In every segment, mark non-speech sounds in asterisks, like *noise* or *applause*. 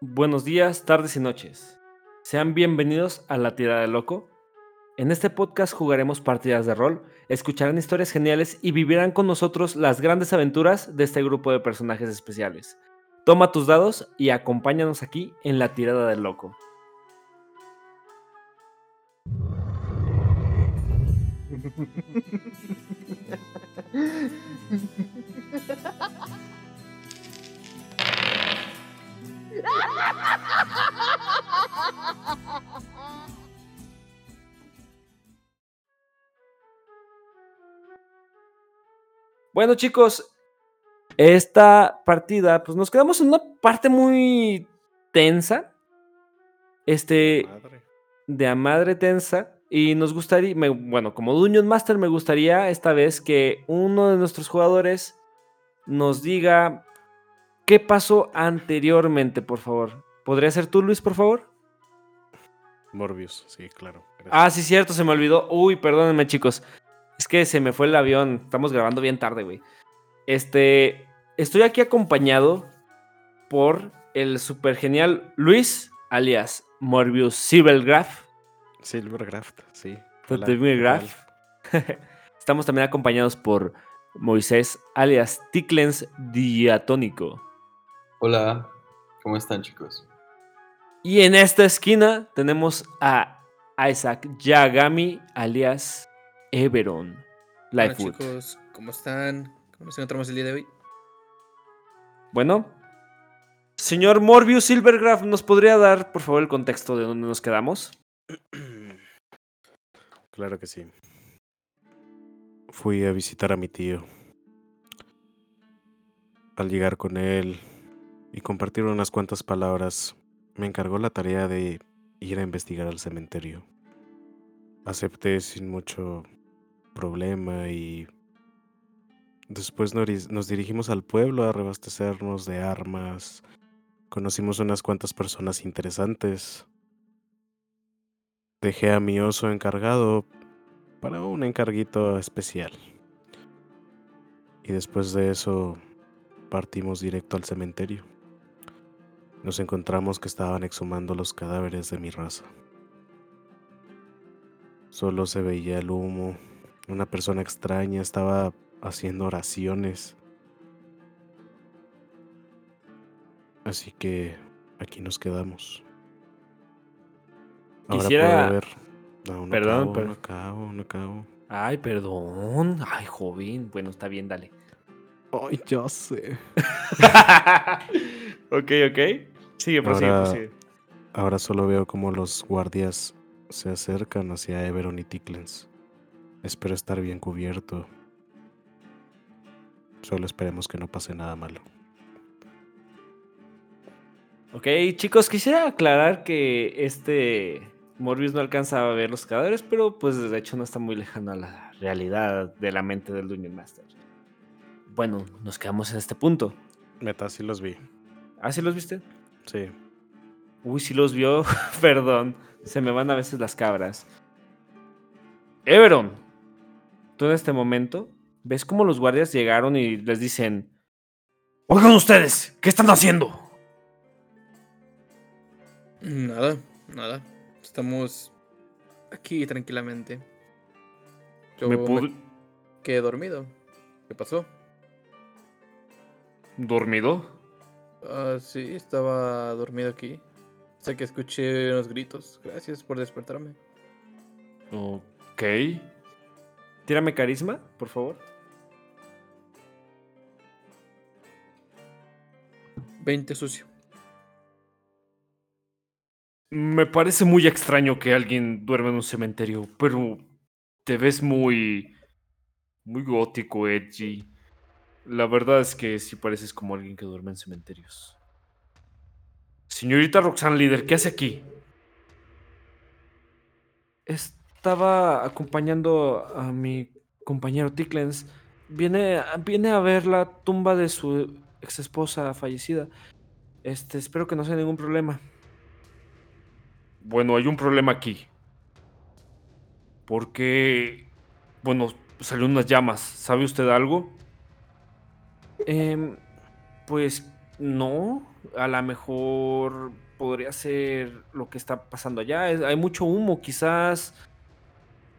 buenos días, tardes y noches. Sean bienvenidos a La Tirada de Loco. En este podcast jugaremos partidas de rol, escucharán historias geniales y vivirán con nosotros las grandes aventuras de este grupo de personajes especiales. Toma tus dados y acompáñanos aquí en La Tirada del Loco. *laughs* Bueno chicos, esta partida, pues nos quedamos en una parte muy tensa. Este, Madre. de a madre tensa. Y nos gustaría, me- bueno, como Dungeon Master me gustaría esta vez que uno de nuestros jugadores nos diga qué pasó anteriormente, por favor. ¿Podría ser tú, Luis, por favor? Morbius, sí, claro. gracias. Ah, sí, cierto, se me olvidó. Uy, perdónenme, chicos. Es que se me fue el avión. Estamos grabando bien tarde, güey. Este, estoy aquí acompañado por el super genial Luis, alias Morbius Sibelgraf. Silvergraft, sí. *laughs* Estamos también acompañados por Moisés, alias Ticlens Diatónico. Hola, ¿cómo están chicos? Y en esta esquina tenemos a Isaac Yagami, alias Everon. Hola chicos, ¿cómo están? ¿Cómo nos encontramos el día de hoy? Bueno, señor Morbius Silvergraf, ¿nos podría dar, por favor, el contexto de dónde nos quedamos? *clears throat* Claro que sí. Fui a visitar a mi tío. Al llegar con él y compartir unas cuantas palabras, me encargó la tarea de ir a investigar al cementerio. Acepté sin mucho problema y después nos dirigimos al pueblo a reabastecernos de armas. Conocimos unas cuantas personas interesantes. Dejé a mi oso encargado para un encarguito especial. Y después de eso partimos directo al cementerio. Nos encontramos que estaban exhumando los cadáveres de mi raza. Solo se veía el humo. Una persona extraña estaba haciendo oraciones. Así que aquí nos quedamos. Ahora Quisiera- ver. No, no Perdón, acabo, pero- no acabo, no acabo. Ay, perdón. Ay, joven. Bueno, está bien, dale. Ay, ya sé. *laughs* ok, ok. Sigue, prosigue, Ahora- prosigue. Ahora solo veo como los guardias se acercan hacia Everon y Ticklens. Espero estar bien cubierto. Solo esperemos que no pase nada malo. Ok, chicos, quisiera aclarar que este Morbius no alcanza a ver los cadáveres, pero pues de hecho no está muy lejano a la realidad de la mente del Dungeon Master. Bueno, nos quedamos en este punto. Meta, sí los vi. ¿Ah, sí los viste? Sí. Uy, sí los vio. *laughs* Perdón. Se me van a veces las cabras. Everon, tú en este momento ves cómo los guardias llegaron y les dicen: Oigan ustedes, ¿qué están haciendo? Nada, nada. Estamos aquí tranquilamente. Yo ¿Me me, quedé dormido. ¿Qué pasó? ¿Dormido? Ah, sí, estaba dormido aquí. Sé que escuché unos gritos. Gracias por despertarme. Ok. Tírame carisma, por favor. 20 sucio. Me parece muy extraño que alguien duerma en un cementerio, pero te ves muy. muy gótico, edgy. La verdad es que sí pareces como alguien que duerme en cementerios. Señorita Roxanne Líder, ¿qué hace aquí? Estaba acompañando a mi compañero Ticklens. Viene, viene a ver la tumba de su ex esposa fallecida. Este, espero que no sea ningún problema. Bueno, hay un problema aquí. Porque, bueno, salieron unas llamas. ¿Sabe usted algo? Em, pues no. A lo mejor podría ser lo que está pasando allá. Hay mucho humo, quizás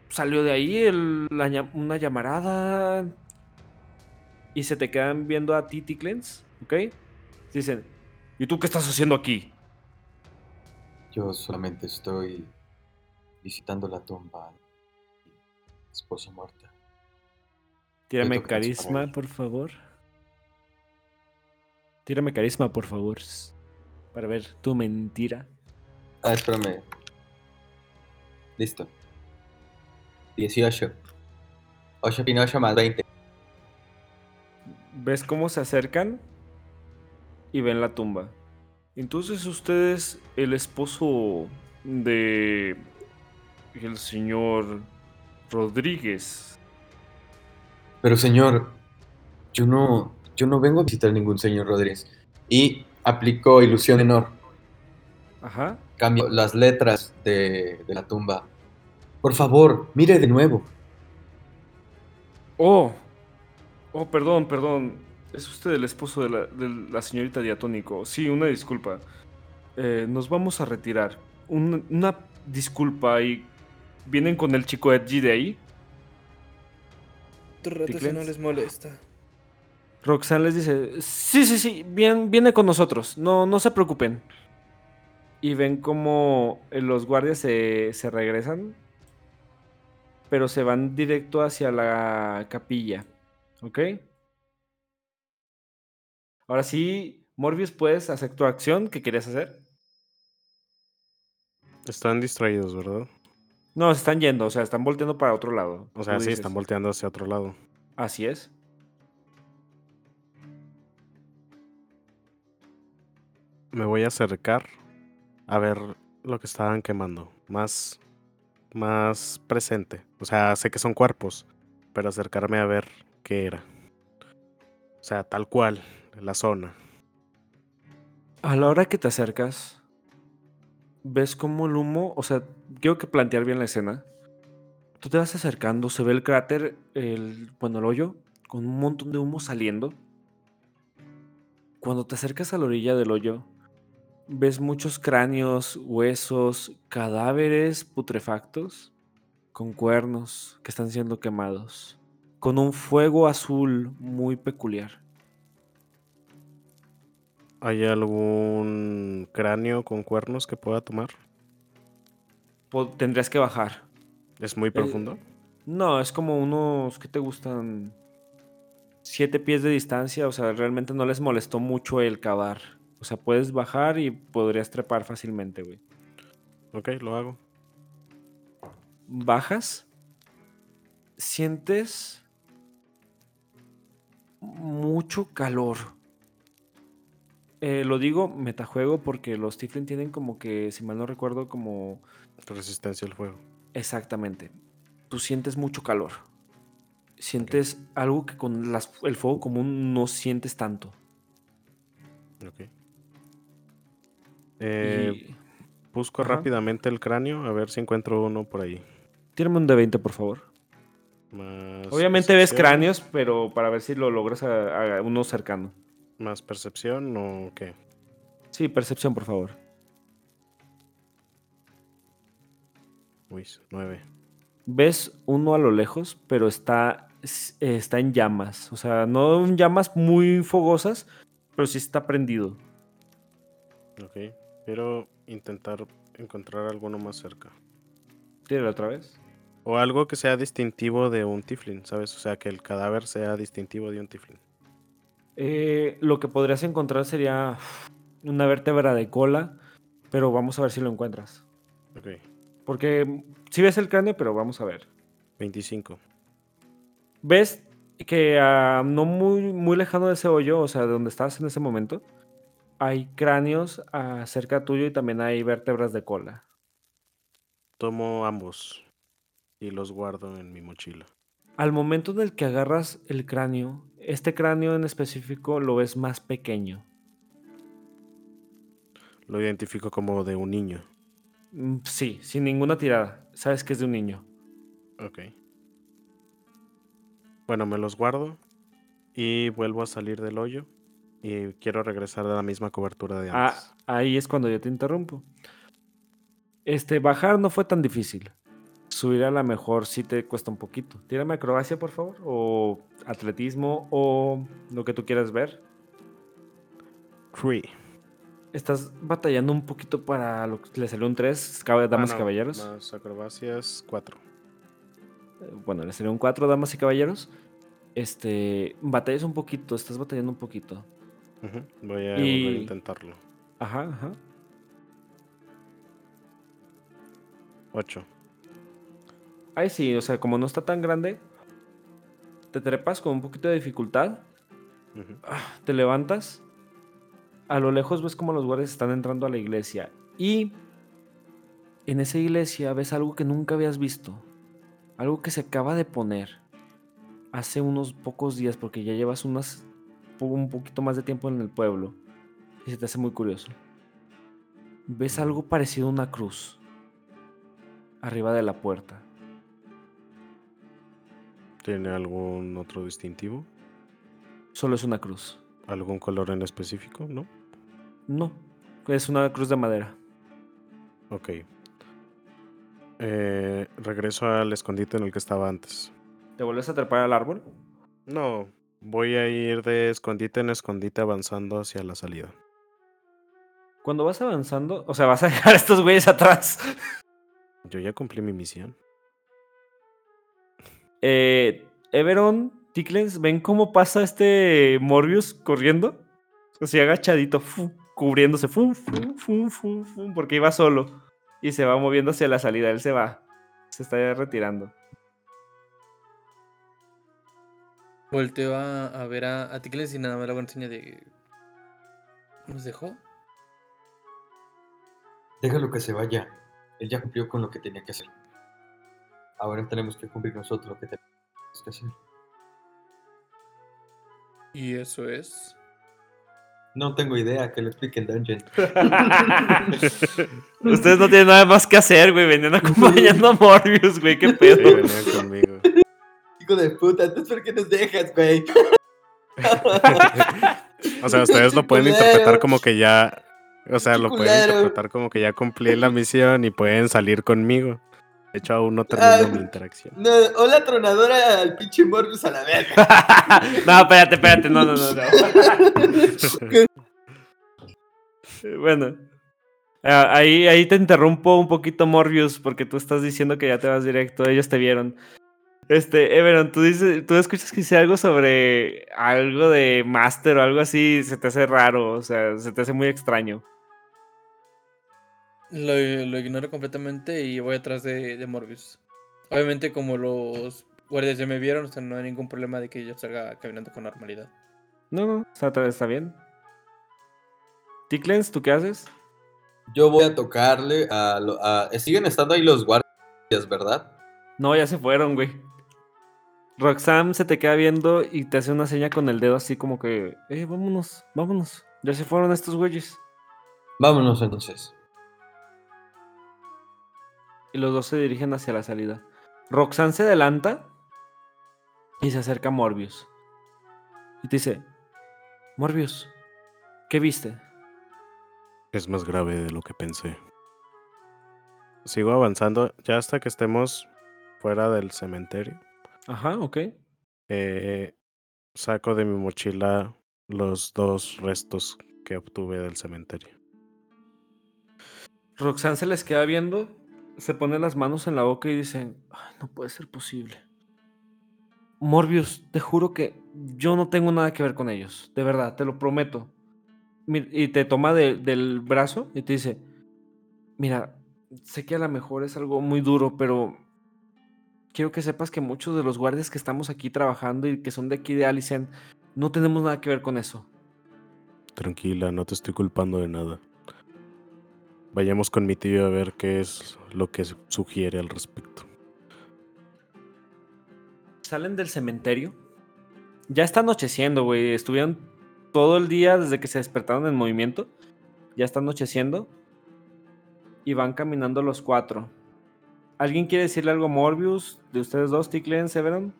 salió de ahí el- la llam- una llamarada y se te quedan viendo a ti, Ticlens, ¿ok? Dicen, ¿y tú qué estás haciendo aquí? Yo solamente estoy visitando la tumba de mi esposa muerta. Tírame carisma, por favor. Tírame carisma, por favor. Para ver tu mentira. Ah, espérame. Listo. 18. 8 Pinocho más 20. ¿Ves cómo se acercan? Y ven la tumba. Entonces ustedes, el esposo de el señor Rodríguez. Pero señor, yo no, yo no vengo a visitar ningún señor Rodríguez. Y aplicó ilusión menor. Ajá. Cambio las letras de, de la tumba. Por favor, mire de nuevo. Oh. Oh, perdón, perdón. Es usted el esposo de la, de la señorita Diatónico. Sí, una disculpa. Eh, nos vamos a retirar. Un- una disculpa y... ¿Vienen con el chico Edgy de ahí? Otro rato si no les molesta. Roxanne les dice, sí, sí, sí, bien, viene con nosotros, no, no se preocupen. Y ven como eh, los guardias se, se regresan, pero se van directo hacia la capilla, ¿ok? Ahora sí, Morbius, ¿puedes hacer tu acción que querías hacer? Están distraídos, ¿verdad? No, se están yendo, o sea, están volteando para otro lado. O sea, sí, dices. están volteando hacia otro lado. Así es. Me voy a acercar a ver lo que estaban quemando. Más, más presente. O sea, sé que son cuerpos, pero acercarme a ver qué era. O sea, tal cual, la zona. A la hora que te acercas, ves como el humo, o sea, quiero que plantear bien la escena. Tú te vas acercando, se ve el cráter, el, bueno, el hoyo, con un montón de humo saliendo. Cuando te acercas a la orilla del hoyo, ves muchos cráneos, huesos, cadáveres putrefactos, con cuernos que están siendo quemados, con un fuego azul muy peculiar. ¿Hay algún cráneo con cuernos que pueda tomar? Tendrías que bajar. ¿Es muy profundo? No, es como unos que te gustan siete pies de distancia, o sea, realmente no les molestó mucho el cavar. O sea, puedes bajar y podrías trepar fácilmente, güey. Ok, lo hago. Bajas, sientes mucho calor. Eh, lo digo metajuego porque los Tiflin tienen como que, si mal no recuerdo, como Resistencia al fuego. Exactamente. Tú sientes mucho calor. Sientes algo que con las- el fuego común no sientes tanto. Ok. Eh, Y- busco ajá. rápidamente el cráneo a ver si encuentro uno por ahí. Tírame un de 20, por favor. Más Obviamente ves cráneos, pero para ver si lo logras a, a uno cercano. Más percepción o qué. Sí, percepción, por favor. Uy, nueve. Ves uno a lo lejos, pero está, s- está en llamas. O sea, no en llamas muy fogosas, pero sí está prendido. Ok. Quiero intentar encontrar alguno más cerca. Tírale otra vez. O algo que sea distintivo de un tiflin, ¿sabes? O sea, que el cadáver sea distintivo de un tiflin. Eh, lo que podrías encontrar sería una vértebra de cola, pero vamos a ver si lo encuentras. Ok. Porque si ves el cráneo, pero vamos a ver. 25. Ves que ah, no muy, muy lejano de ese hoyo, o sea, de donde estás en ese momento, hay cráneos ah, cerca tuyo y también hay vértebras de cola. Tomo ambos y los guardo en mi mochila. Al momento en el que agarras el cráneo, este cráneo en específico lo ves más pequeño. Lo identifico como de un niño. Mm, Sí, sin ninguna tirada. Sabes que es de un niño. Ok. Bueno, me los guardo y vuelvo a salir del hoyo Y quiero regresar a la misma cobertura de Ah, antes. ahí es cuando yo te interrumpo. Este, bajar no fue tan difícil. Subir a la mejor sí te cuesta un poquito. Tírame acrobacia, por favor. O atletismo o lo que tú quieras ver. Three. Estás batallando un poquito para lo que le salió un 3, damas Ah, y no, caballeros. Más acrobacias, 4. Eh, Bueno, le salió un 4, damas y caballeros. Este, batallas un poquito, estás batallando un poquito. Voy a Y- volver a intentarlo. Ajá, ajá. 8. Ahí sí, o sea, como no está tan grande, te trepas con un poquito de dificultad, te levantas, a lo lejos ves como los guardias están entrando a la iglesia y en esa iglesia ves algo que nunca habías visto, algo que se acaba de poner hace unos pocos días porque ya llevas unas un poquito más de tiempo en el pueblo y se te hace muy curioso. Ves algo parecido a una cruz arriba de la puerta. ¿Tiene algún otro distintivo? Solo es una cruz. ¿Algún color en específico? ¿No? No, es una cruz de madera. Ok. Eh, regreso al escondite en el que estaba antes. ¿Te vuelves a trepar al árbol? No, voy a ir de escondite en escondite avanzando hacia la salida. Cuando vas avanzando, o sea, vas a *laughs* dejar a estos güeyes atrás. Yo ya cumplí mi misión. Eh, Everon, Ticlens, ¿ven cómo pasa este Morbius corriendo? Así agachadito, fu, cubriéndose, porque iba solo. Y se va moviendo hacia la salida, él se va. Se está ya retirando. Volteo a, a ver a, a Ticles y nada más le hago una seña de. ¿Nos dejó? Déjalo que se vaya. Él ya cumplió con lo que tenía que hacer. Ahora tenemos que cumplir nosotros lo que tenemos que hacer. Y eso es. No tengo idea, que lo explique en Dungeon. *laughs* Ustedes no tienen nada más que hacer, güey. Venían acompañando a Morbius, güey. Qué Sí, pedo. venían conmigo. Hijo de puta, entonces ¿por qué nos dejas, güey? *laughs* O sea, ustedes lo pueden Culero. interpretar como que ya. O sea, lo pueden interpretar como que ya cumplí la misión y pueden salir conmigo. De hecho, aún no termino mi interacción. No, hola tronadora al pinche Morbius a la verga. *laughs* no, espérate, espérate. No, no, no. no. *laughs* Bueno. Ah, Ahí, ahí te interrumpo un poquito, Morbius, porque tú estás diciendo que ya te vas directo. Ellos te vieron. Este, Everon, tú dices, tú escuchas que dice algo sobre algo de Master o algo así, se te hace raro, o sea, se te hace muy extraño. Lo, lo ignoro completamente y voy atrás de, de Morbius. Obviamente, como los guardias ya me vieron, o sea, no hay ningún problema de que yo salga caminando con normalidad. No, no, está, está bien. Ticlens, ¿tú qué haces? Yo voy a tocarle a, lo- a- Siguen estando ahí los guardias, ¿verdad? No, ya se fueron, güey. Roxanne se te queda viendo y te hace una seña con el dedo así como que, eh, vámonos, vámonos. Ya se fueron estos güeyes. Vámonos entonces. Y los dos se dirigen hacia la salida. Roxanne se adelanta y se acerca a Morbius. Y te dice, Morbius, ¿qué viste? Es más grave de lo que pensé. Sigo avanzando ya hasta que estemos fuera del cementerio. Ajá, ok. Eh, saco de mi mochila los dos restos que obtuve del cementerio. Roxanne se les queda viendo, se pone las manos en la boca y dice, "Ay, no puede ser posible. Morbius, te juro que yo no tengo nada que ver con ellos, de verdad, te lo prometo. Y te toma de- del brazo y te dice, mira, sé que a lo mejor es algo muy duro, pero quiero que sepas que muchos de los guardias que estamos aquí trabajando y que son de aquí de Alicent, no tenemos nada que ver con eso. Tranquila, no te estoy culpando de nada. Vayamos con mi tío a ver qué es lo que sugiere al respecto. Salen del cementerio. Ya está anocheciendo, güey. Estuvieron todo el día desde que se despertaron en movimiento. Ya está anocheciendo. Y van caminando los cuatro. ¿Alguien quiere decirle algo a Morbius? De ustedes dos, Ticlen, Severon.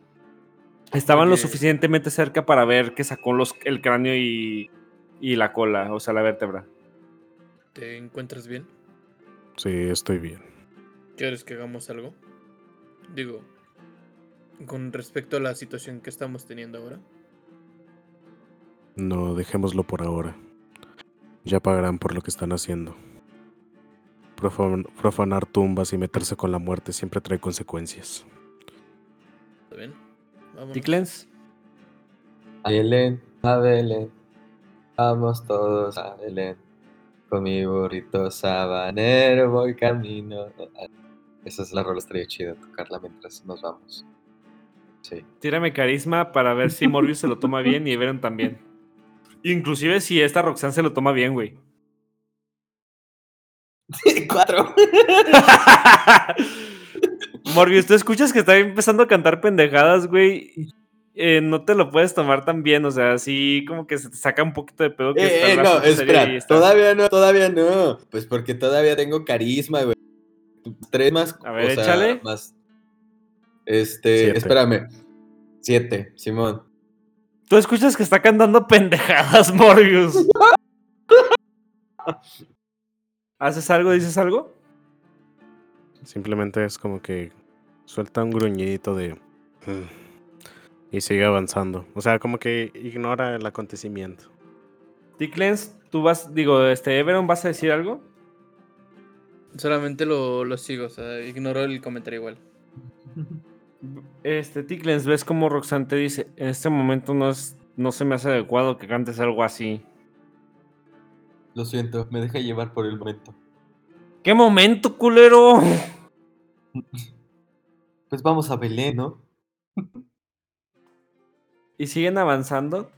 Estaban lo suficientemente cerca para ver que sacó los, el cráneo y y la cola, o sea, la vértebra. ¿Te encuentras bien? Sí, estoy bien. ¿Quieres que hagamos algo? Digo, con respecto a la situación que estamos teniendo ahora. No, dejémoslo por ahora. Ya pagarán por lo que están haciendo. Profan- profanar tumbas y meterse con la muerte siempre trae consecuencias. ¿Está bien? Ticlens, A Belén, a Belén, vamos todos a Belén. Con mi burrito sabanero voy camino. Esa es la rola, estaría chido tocarla mientras nos vamos. Sí. tírame carisma para ver si Morbius se lo toma bien y Everon también. Inclusive si esta Roxanne se lo toma bien, güey. *laughs* *laughs* Morbius, tú escuchas que está empezando a cantar pendejadas, güey. Eh, no te lo puedes tomar tan bien, o sea, así como que se te saca un poquito de pedo que Eh, eh, no, espera, está- todavía no, todavía no. Pues porque todavía tengo carisma, güey. Tres más. A ver, o sea, échale. Más. Este, Siete. espérame. Siete, Simón. Tú escuchas que está cantando pendejadas, Morbius. *laughs* ¿Haces algo? ¿Dices algo? Simplemente es como que suelta un gruñidito de... "Mm", Y sigue avanzando. O sea, como que ignora el acontecimiento. Ticlens, tú vas, digo, este, Everon, ¿vas a decir algo? Solamente lo, lo sigo, o sea, ignoro el comentario igual. Este, Ticlens, ves como Roxanne te dice, en este momento no, es, no se me hace adecuado que cantes algo así. Lo siento, me deja llevar por el momento. ¿Qué momento, culero? *laughs* Pues vamos a Belén, ¿no? *laughs* Y siguen avanzando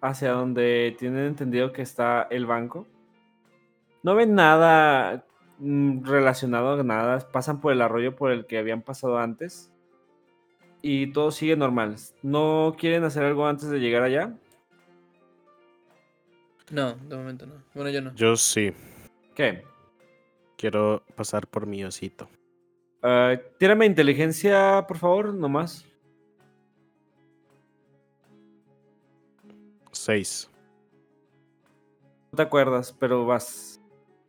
hacia donde tienen entendido que está el banco. No ven nada mm, relacionado a nada. Pasan por el arroyo por el que habían pasado antes. Y todo sigue normal. ¿No quieren hacer algo antes de llegar allá? No, de momento no. Bueno, yo no. Yo sí. ¿Qué? Quiero pasar por mi osito. Ah, tírame inteligencia, por favor, nomás. Seis. No te acuerdas, pero vas.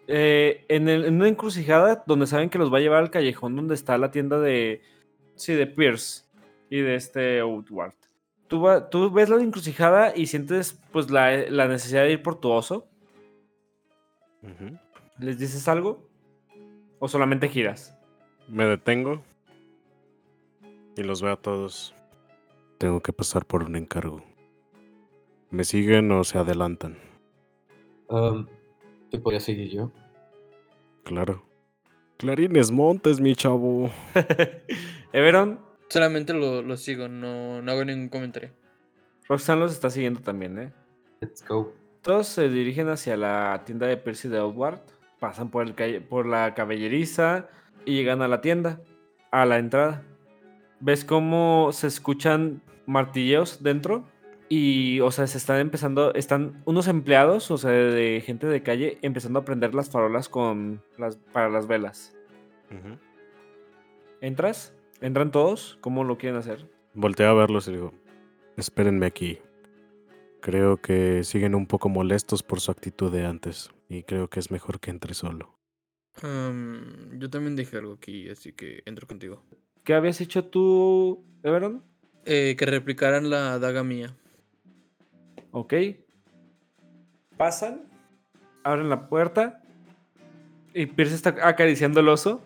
Eh, en, el- en una encrucijada donde saben que los va a llevar al callejón donde está la tienda de. Sí, de Pierce y de este Outward. Tú, va- tú ves la encrucijada y sientes pues la, la necesidad de ir por tu oso. ¿Les dices algo? ¿O solamente giras? Me detengo. Y los veo a todos. Tengo que pasar por un encargo. ¿Me siguen o se adelantan? Um, ¿Te podría seguir yo? Claro. Clarines Montes, mi chavo. *laughs* Everon, Solamente lo, lo sigo, no, no hago ningún comentario. Roxanne los está siguiendo también, ¿eh? Let's go. Todos se dirigen hacia la tienda de Percy de Outward, pasan por, el calle- por la caballeriza y llegan a la tienda, a la entrada. ¿Ves cómo se escuchan martilleos dentro? Y, o sea, se están empezando, están unos empleados, o sea, de gente de calle, empezando a prender las farolas con las, para las velas. Ujú. ¿Entras? ¿Entran todos? ¿Cómo lo quieren hacer? Volteo a verlos y digo, espérenme aquí. Creo que siguen un poco molestos por su actitud de antes. Y creo que es mejor que entre solo. Yo también dije algo aquí, así que entro contigo. ¿Qué habías hecho tú, Everon? Eh, que replicaran la daga mía. Ok. Pasan, abren la puerta y Pierce está acariciando el oso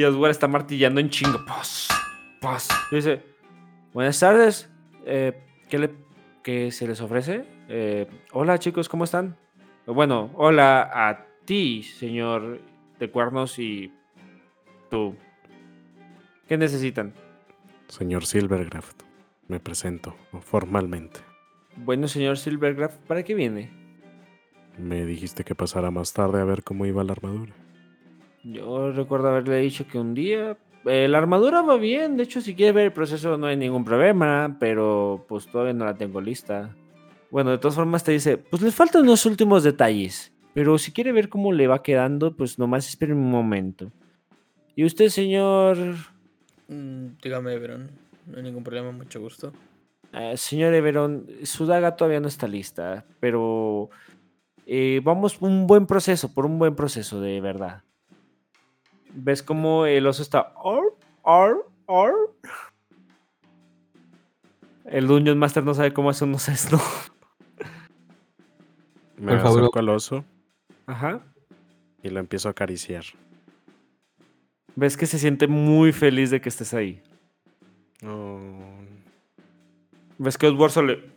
y Oswald está martillando en chingo. Pos, pos. Y dice, buenas tardes, eh, ¿qué, le, qué se les ofrece? Eh, hola chicos, ¿cómo están? Bueno, hola a ti, señor de cuernos y tú. ¿Qué necesitan? Señor Silvergraft, me presento formalmente. Bueno, señor Silvergraf, ¿para qué viene? Me dijiste que pasara más tarde a ver cómo iba la armadura. Yo recuerdo haberle dicho que un día. eh, la armadura va bien, de hecho, si quiere ver el proceso no hay ningún problema, pero pues todavía no la tengo lista. Bueno, de todas formas te dice, pues le faltan los últimos detalles, pero si quiere ver cómo le va quedando, pues nomás espere un momento. ¿Y usted, señor? Mm, dígame, Verón. No hay ningún problema, mucho gusto. "Ah, señor Everon, su daga todavía no está lista, pero eh, vamos por un buen proceso, por un buen proceso, de verdad. ¿Ves cómo el oso está... "Ar, ar, ar"? El Dungeon Master no sabe cómo hacer un oso. Me Por favor. acerco al oso Ajá. y lo empiezo a acariciar. Ves que se siente muy feliz de que estés ahí. Oh, ¿Ves que Osborne le...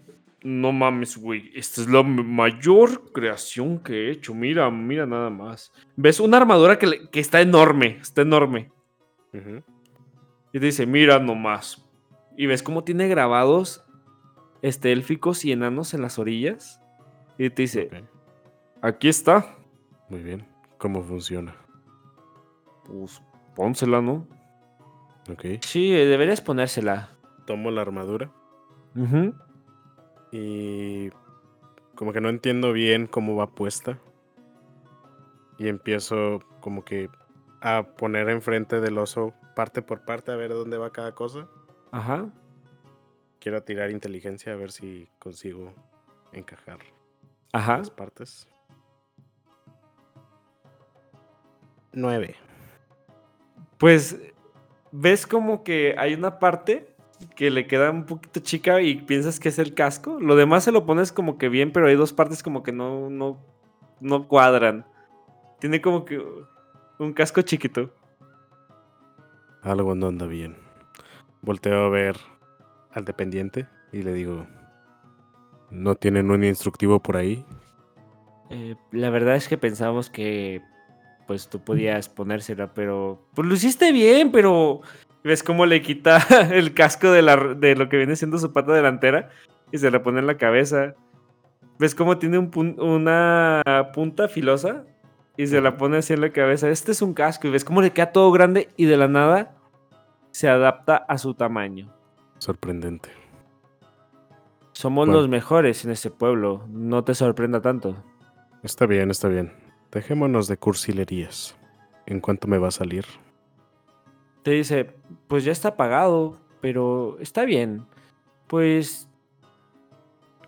No mames, güey. Esta es la mayor creación que he hecho. Mira, mira nada más. ¿Ves una armadura que, le- que está enorme? Está enorme. ujú, Y te dice, mira nomás. Y ves cómo tiene grabados este, élficos y enanos en las orillas. Y te dice, aquí está. Muy bien. ¿Cómo funciona? Pues pónsela, ¿no? Ok. Sí, deberías ponérsela. Tomo la armadura Ujú. Y como que no entiendo bien cómo va puesta. Y empiezo como que a poner enfrente del oso parte por parte a ver dónde va cada cosa. Ajá. Quiero tirar inteligencia a ver si consigo encajar Ajá. las partes. Nueve. Pues ves como que hay una parte que le queda un poquito chica y piensas que es el casco. Lo demás se lo pones como que bien, pero hay dos partes como que no, no, no cuadran. Tiene como que un casco chiquito. Algo no anda bien. Volteo a ver al dependiente y le digo, ¿no tienen un instructivo por ahí? Eh, la verdad es que pensábamos que pues tú podías ponérsela, pero pues lo hiciste bien, pero ves cómo le quita *laughs* el casco de, la, de lo que viene siendo su pata delantera y se la pone en la cabeza. ¿Ves cómo tiene un pun- una punta filosa? Y se la pone así en la cabeza. Este es un casco y ves cómo le queda todo grande y de la nada se adapta a su tamaño. Sorprendente. Somos Bueno. los mejores en este pueblo, no te sorprenda tanto. Está bien, está bien. Dejémonos de cursilerías. ¿En cuánto me va a salir? Te dice, pues ya está pagado, pero está bien. Pues,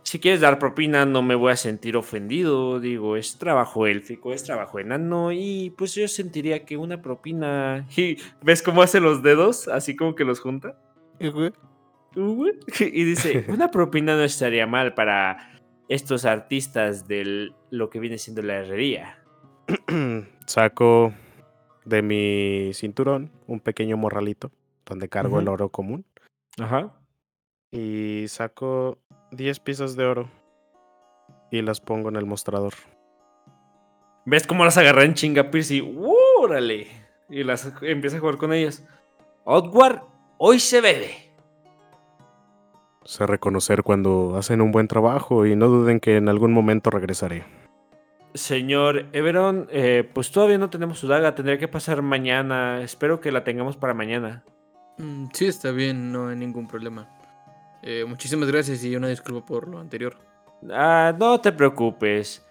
si quieres dar propina, no me voy a sentir ofendido. Digo, es trabajo élfico, es trabajo enano, y pues yo sentiría que una propina... *laughs* Y ves cómo hace los dedos, así como que los junta. *laughs* Y dice, una propina no estaría mal para estos artistas de lo que viene siendo la herrería. *clears throat* Saco de mi cinturón un pequeño morralito donde cargo el oro común Ajá. y saco 10 piezas de oro y las pongo en el mostrador. ¿Ves cómo las agarra en chinga Pierce y. Y las empieza a jugar con ellas. Outward, hoy se bebe. Sé reconocer cuando hacen un buen trabajo y no duden que en algún momento regresaré. Señor Everon, eh, pues todavía no tenemos su daga, tendría que pasar mañana. Espero que la tengamos para mañana. Mm, Sí, está bien, no hay ningún problema. Eh, muchísimas gracias y una disculpa por lo anterior. Ah, no te preocupes.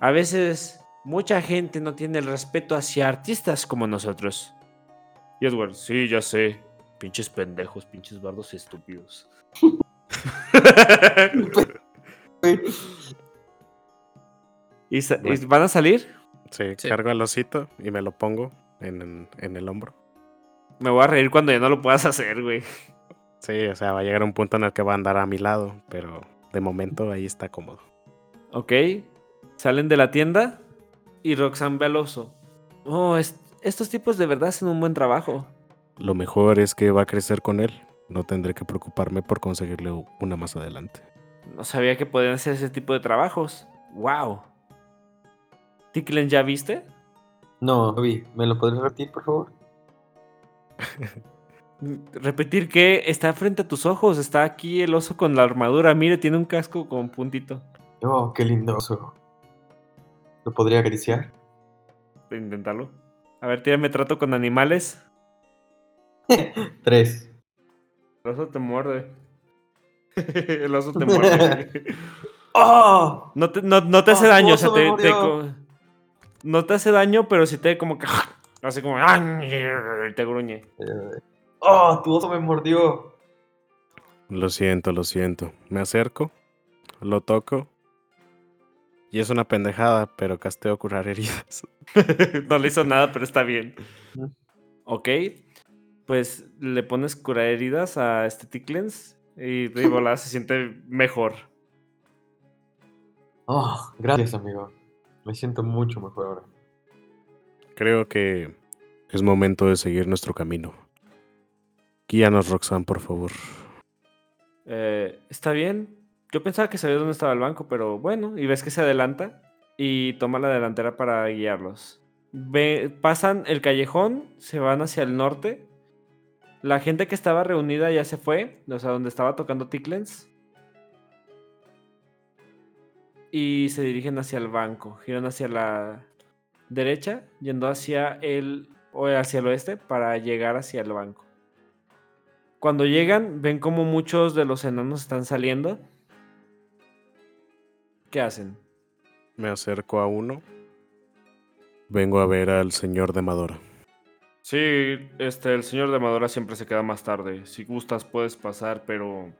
A veces mucha gente no tiene el respeto hacia artistas como nosotros. Y Edward, sí, ya sé. Pinches pendejos, pinches bardos estúpidos. *laughs* *laughs* ¿Y, van a salir? Sí, Sí. cargo el osito y me lo pongo en, en- en el hombro. Me voy a reír cuando ya no lo puedas hacer, güey. Sí, o sea, va a llegar un punto en el que va a andar a mi lado, pero de momento ahí está cómodo. Ok. Salen de la tienda y Roxanne ve al oso. Oh, es- estos tipos de verdad hacen un buen trabajo. Lo mejor es que va a crecer con él. No tendré que preocuparme por conseguirle una más adelante. No sabía que podían hacer ese tipo de trabajos. ¡Wow! ¿Ticklen ya viste? No, no vi. ¿Me lo podrías repetir, por favor? *laughs* Repetir que está frente a tus ojos. Está aquí el oso con la armadura. Mire, tiene un casco con puntito. Oh, qué lindo oso. ¿Lo podría acariciar? Intentarlo. A ver, tírame trato con animales. *laughs* Tres. El oso te muerde. *laughs* el oso te muerde. ¡Oh! No te, no, no te hace daño, o sea, te, te no te hace daño, pero sí te como que *laughs* así como te gruñe. ¡Oh! Tu oso me mordió. Lo siento, lo siento. Me acerco, lo toco. Y es una pendejada, pero casteo curar heridas. *laughs* no le hizo nada, pero está bien. Ok. Pues le pones curar heridas a este Ticklens y de *laughs* se siente mejor. Oh, gracias, amigo. Me siento mucho mejor ahora. Creo que es momento de seguir nuestro camino. Guíanos, Roxanne, por favor. Eh, está bien. Yo pensaba que sabía dónde estaba el banco, pero bueno, y ves que se adelanta y toma la delantera para guiarlos. Ve- pasan el callejón, se van hacia el norte. La gente que estaba reunida ya se fue, o sea, donde estaba tocando Ticklens. Y se dirigen hacia el banco, giran hacia la derecha, yendo hacia el o hacia el oeste para llegar hacia el banco. Cuando llegan, ven como muchos de los enanos están saliendo. ¿Qué hacen? Me acerco a uno. Vengo a ver al señor de Madora. Sí, este, el señor de Madora siempre se queda más tarde. Si gustas puedes pasar, pero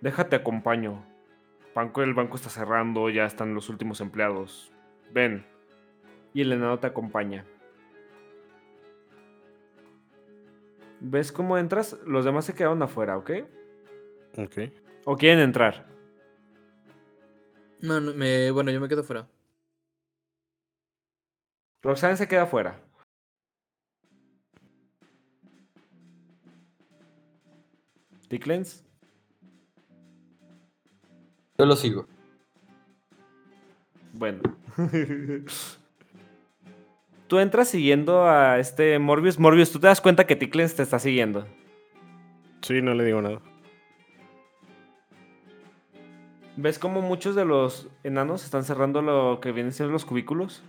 déjate acompaño. Banco, el banco está cerrando, ya están los últimos empleados. Ven. Y el enano te acompaña. ¿Ves cómo entras? Los demás se quedaron afuera, ¿ok? Ok. ¿O quieren entrar? No, no, me, bueno, yo me quedo fuera. Roxanne se queda afuera. Ticklens. Yo lo sigo. Bueno. tú entras siguiendo a este Morbius. Morbius, tú te das cuenta que Ticklens te está siguiendo. Sí, no le digo nada. ¿Ves cómo muchos de los enanos están cerrando lo que vienen siendo los cubículos?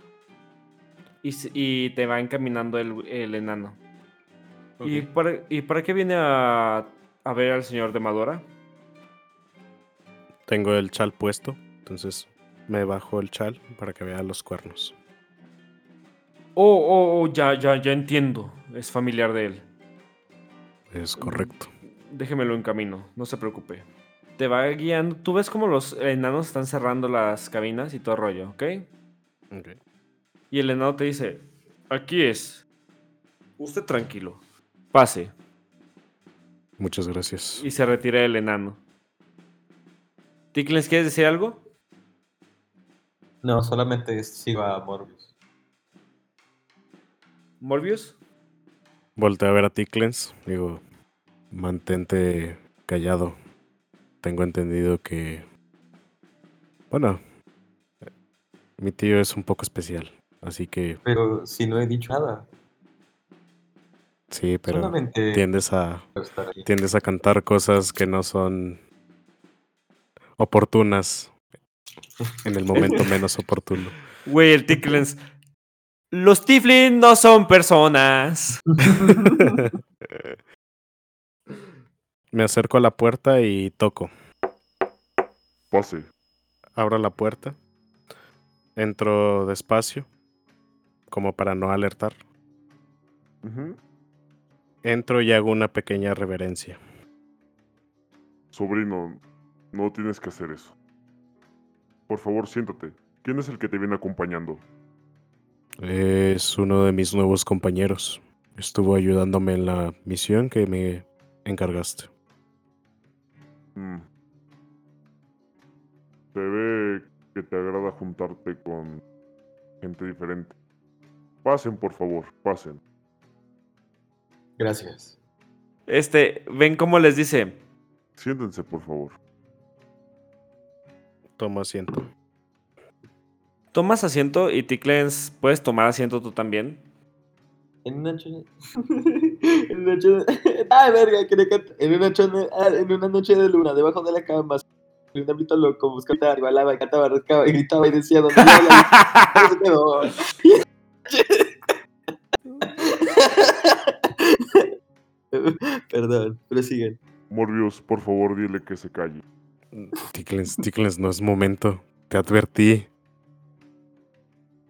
Y, te va encaminando el, el enano. ¿Y, para, ¿Y para qué viene a, a ver al señor de Madora? Tengo el chal puesto, entonces me bajo el chal para que vea los cuernos. Oh, oh, oh, ya, ya, ya entiendo. Es familiar de él. Es correcto. Déjemelo en camino, no se preocupe. Te va guiando. Tú ves como los enanos están cerrando las cabinas y todo rollo, ¿ok? Ok. Y el enano te dice, aquí es. Usted tranquilo. Pase. Muchas gracias. Y se retira el enano. ¿Ticklens, quieres decir algo? No, solamente sigo a Morbius. ¿Morbius? Volteo a ver a Ticklens. Digo, mantente callado. Tengo entendido que... Bueno, mi tío es un poco especial. Así que Pero si no he dicho nada. sí, pero solamente tiendes a, tiendes a cantar cosas que no son oportunas *laughs* en el momento menos oportuno. Güey, el Ticklens. Los Tiflin no son personas. *laughs* Me acerco a la puerta y toco. Pase. Abro la puerta. Entro despacio, como para no alertar. Entro y hago una pequeña reverencia. Sobrino, no tienes que hacer eso. Por favor, siéntate. ¿Quién es el que te viene acompañando? Es uno de mis nuevos compañeros. Estuvo ayudándome en la misión que me encargaste. Mm. Se ve que te agrada juntarte con gente diferente. Pasen, por favor, pasen. Gracias. Este, ven cómo les dice. Siéntense, por favor. Tomo asiento. Tomas asiento y Ticklens, puedes tomar asiento tú también. En una noche. en una noche. ¡Ay, verga! quería cantar. En una, noche, en una noche de luna, debajo de la cama, un ámbito loco, buscaba, bailaba, cantaba, rascaba y gritaba y decía: ¿Dónde está la luz?". *laughs* Se quedó. *laughs* Perdón, pero siguen. Morbius, por favor, dile que se calle. Ticklens, Ticklens, no es momento. Te advertí.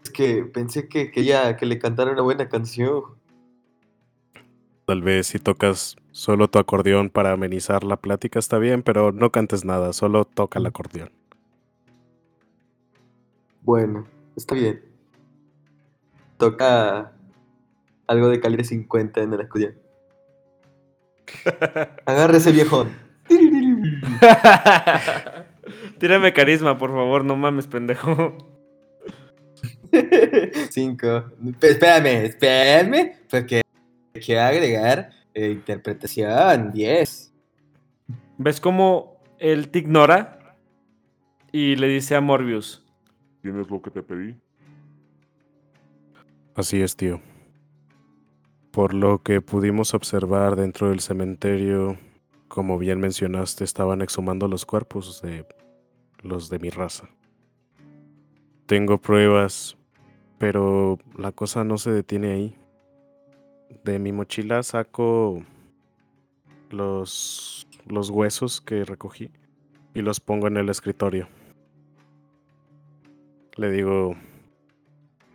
Es que pensé que quería que le cantara una buena canción. Tal vez si tocas solo tu acordeón para amenizar la plática está bien, pero no cantes nada, solo toca el acordeón. Bueno, está bien. Toca algo de calibre 50 en el acordeón. *laughs* Agárrese, viejón. *laughs* Tírame carisma, por favor, no mames, pendejo. *laughs* Cinco. Espérame, espérame, porque quiero agregar eh, interpretación 10. ¿Ves cómo él te ignora? Y le dice a Morbius. ¿Tienes lo que te pedí? Así es, tío. Por lo que pudimos observar dentro del cementerio, como bien mencionaste, estaban exhumando los cuerpos de los de mi raza. Tengo pruebas, pero la cosa no se detiene ahí. De mi mochila saco los, los huesos que recogí y los pongo en el escritorio. Le digo,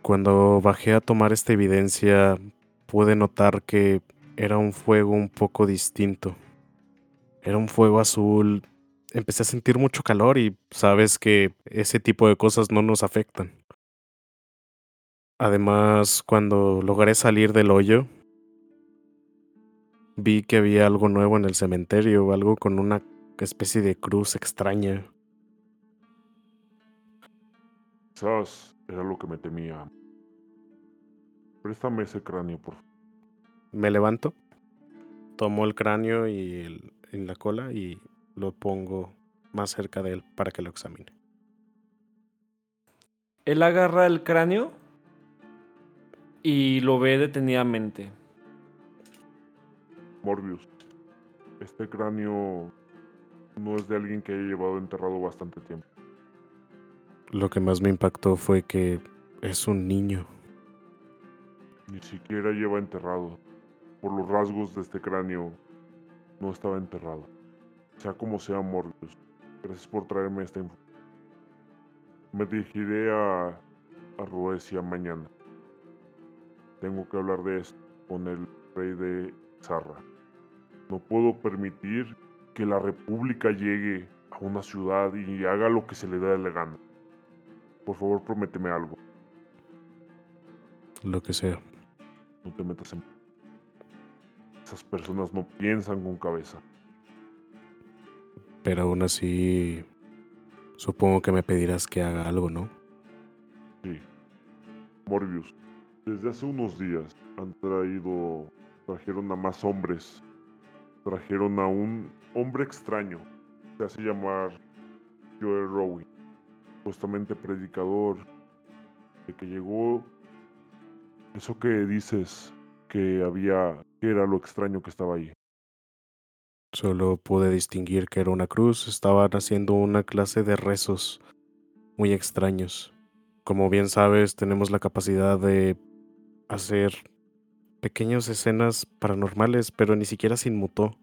cuando bajé a tomar esta evidencia, pude notar que era un fuego un poco distinto. Era un fuego azul. Empecé a sentir mucho calor y sabes que ese tipo de cosas no nos afectan. Además, cuando logré salir del hoyo, vi que había algo nuevo en el cementerio, algo con una especie de cruz extraña. Quizás era lo que me temía. Préstame ese cráneo, por favor. Me levanto, tomo el cráneo y el- en la cola y lo pongo más cerca de él para que lo examine. Él agarra el cráneo y lo ve detenidamente. Morbius, este cráneo no es de alguien que haya llevado enterrado bastante tiempo. Lo que más me impactó fue que es un niño. Ni siquiera lleva enterrado. Por los rasgos de este cráneo, no estaba enterrado. Sea como sea, Morbius. Gracias por traerme esta información. Me dirigiré a, a Roesia mañana. Tengo que hablar de esto con el rey de Zarra. No puedo permitir que la república llegue a una ciudad y haga lo que se le dé la gana. Por favor, prométeme algo. Lo que sea. No te metas en... Esas personas no piensan con cabeza. Pero aún así, supongo que me pedirás que haga algo, ¿no? Sí. Morbius, desde hace unos días han traído... Trajeron a más hombres. Trajeron a un hombre extraño. Se hace llamar Joel Rowan. Supuestamente predicador. De que llegó... Eso que dices que había... Que era lo extraño que estaba ahí. Solo pude distinguir que era una cruz. Estaban haciendo una clase de rezos muy extraños. Como bien sabes, tenemos la capacidad de hacer pequeñas escenas paranormales, pero ni siquiera se inmutó.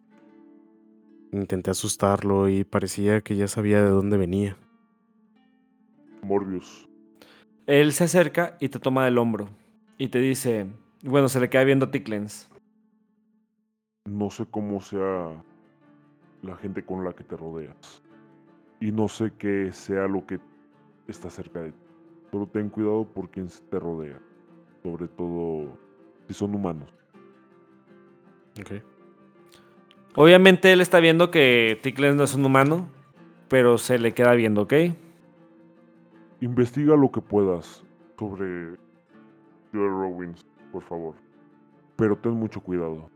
Intenté asustarlo y parecía que ya sabía de dónde venía. Morbius, Él se acerca y te toma del hombro. Y te dice. Bueno, se le queda viendo a Tickens. no sé cómo sea la gente con la que te rodeas. Y no sé qué sea lo que está cerca de ti. Solo ten cuidado por quien te rodea. Sobre todo si son humanos. Obviamente él está viendo que Tickens no es un humano. Pero se le queda viendo, ¿ok? Investiga lo que puedas sobre Joel Rowins, por favor. Pero ten mucho cuidado.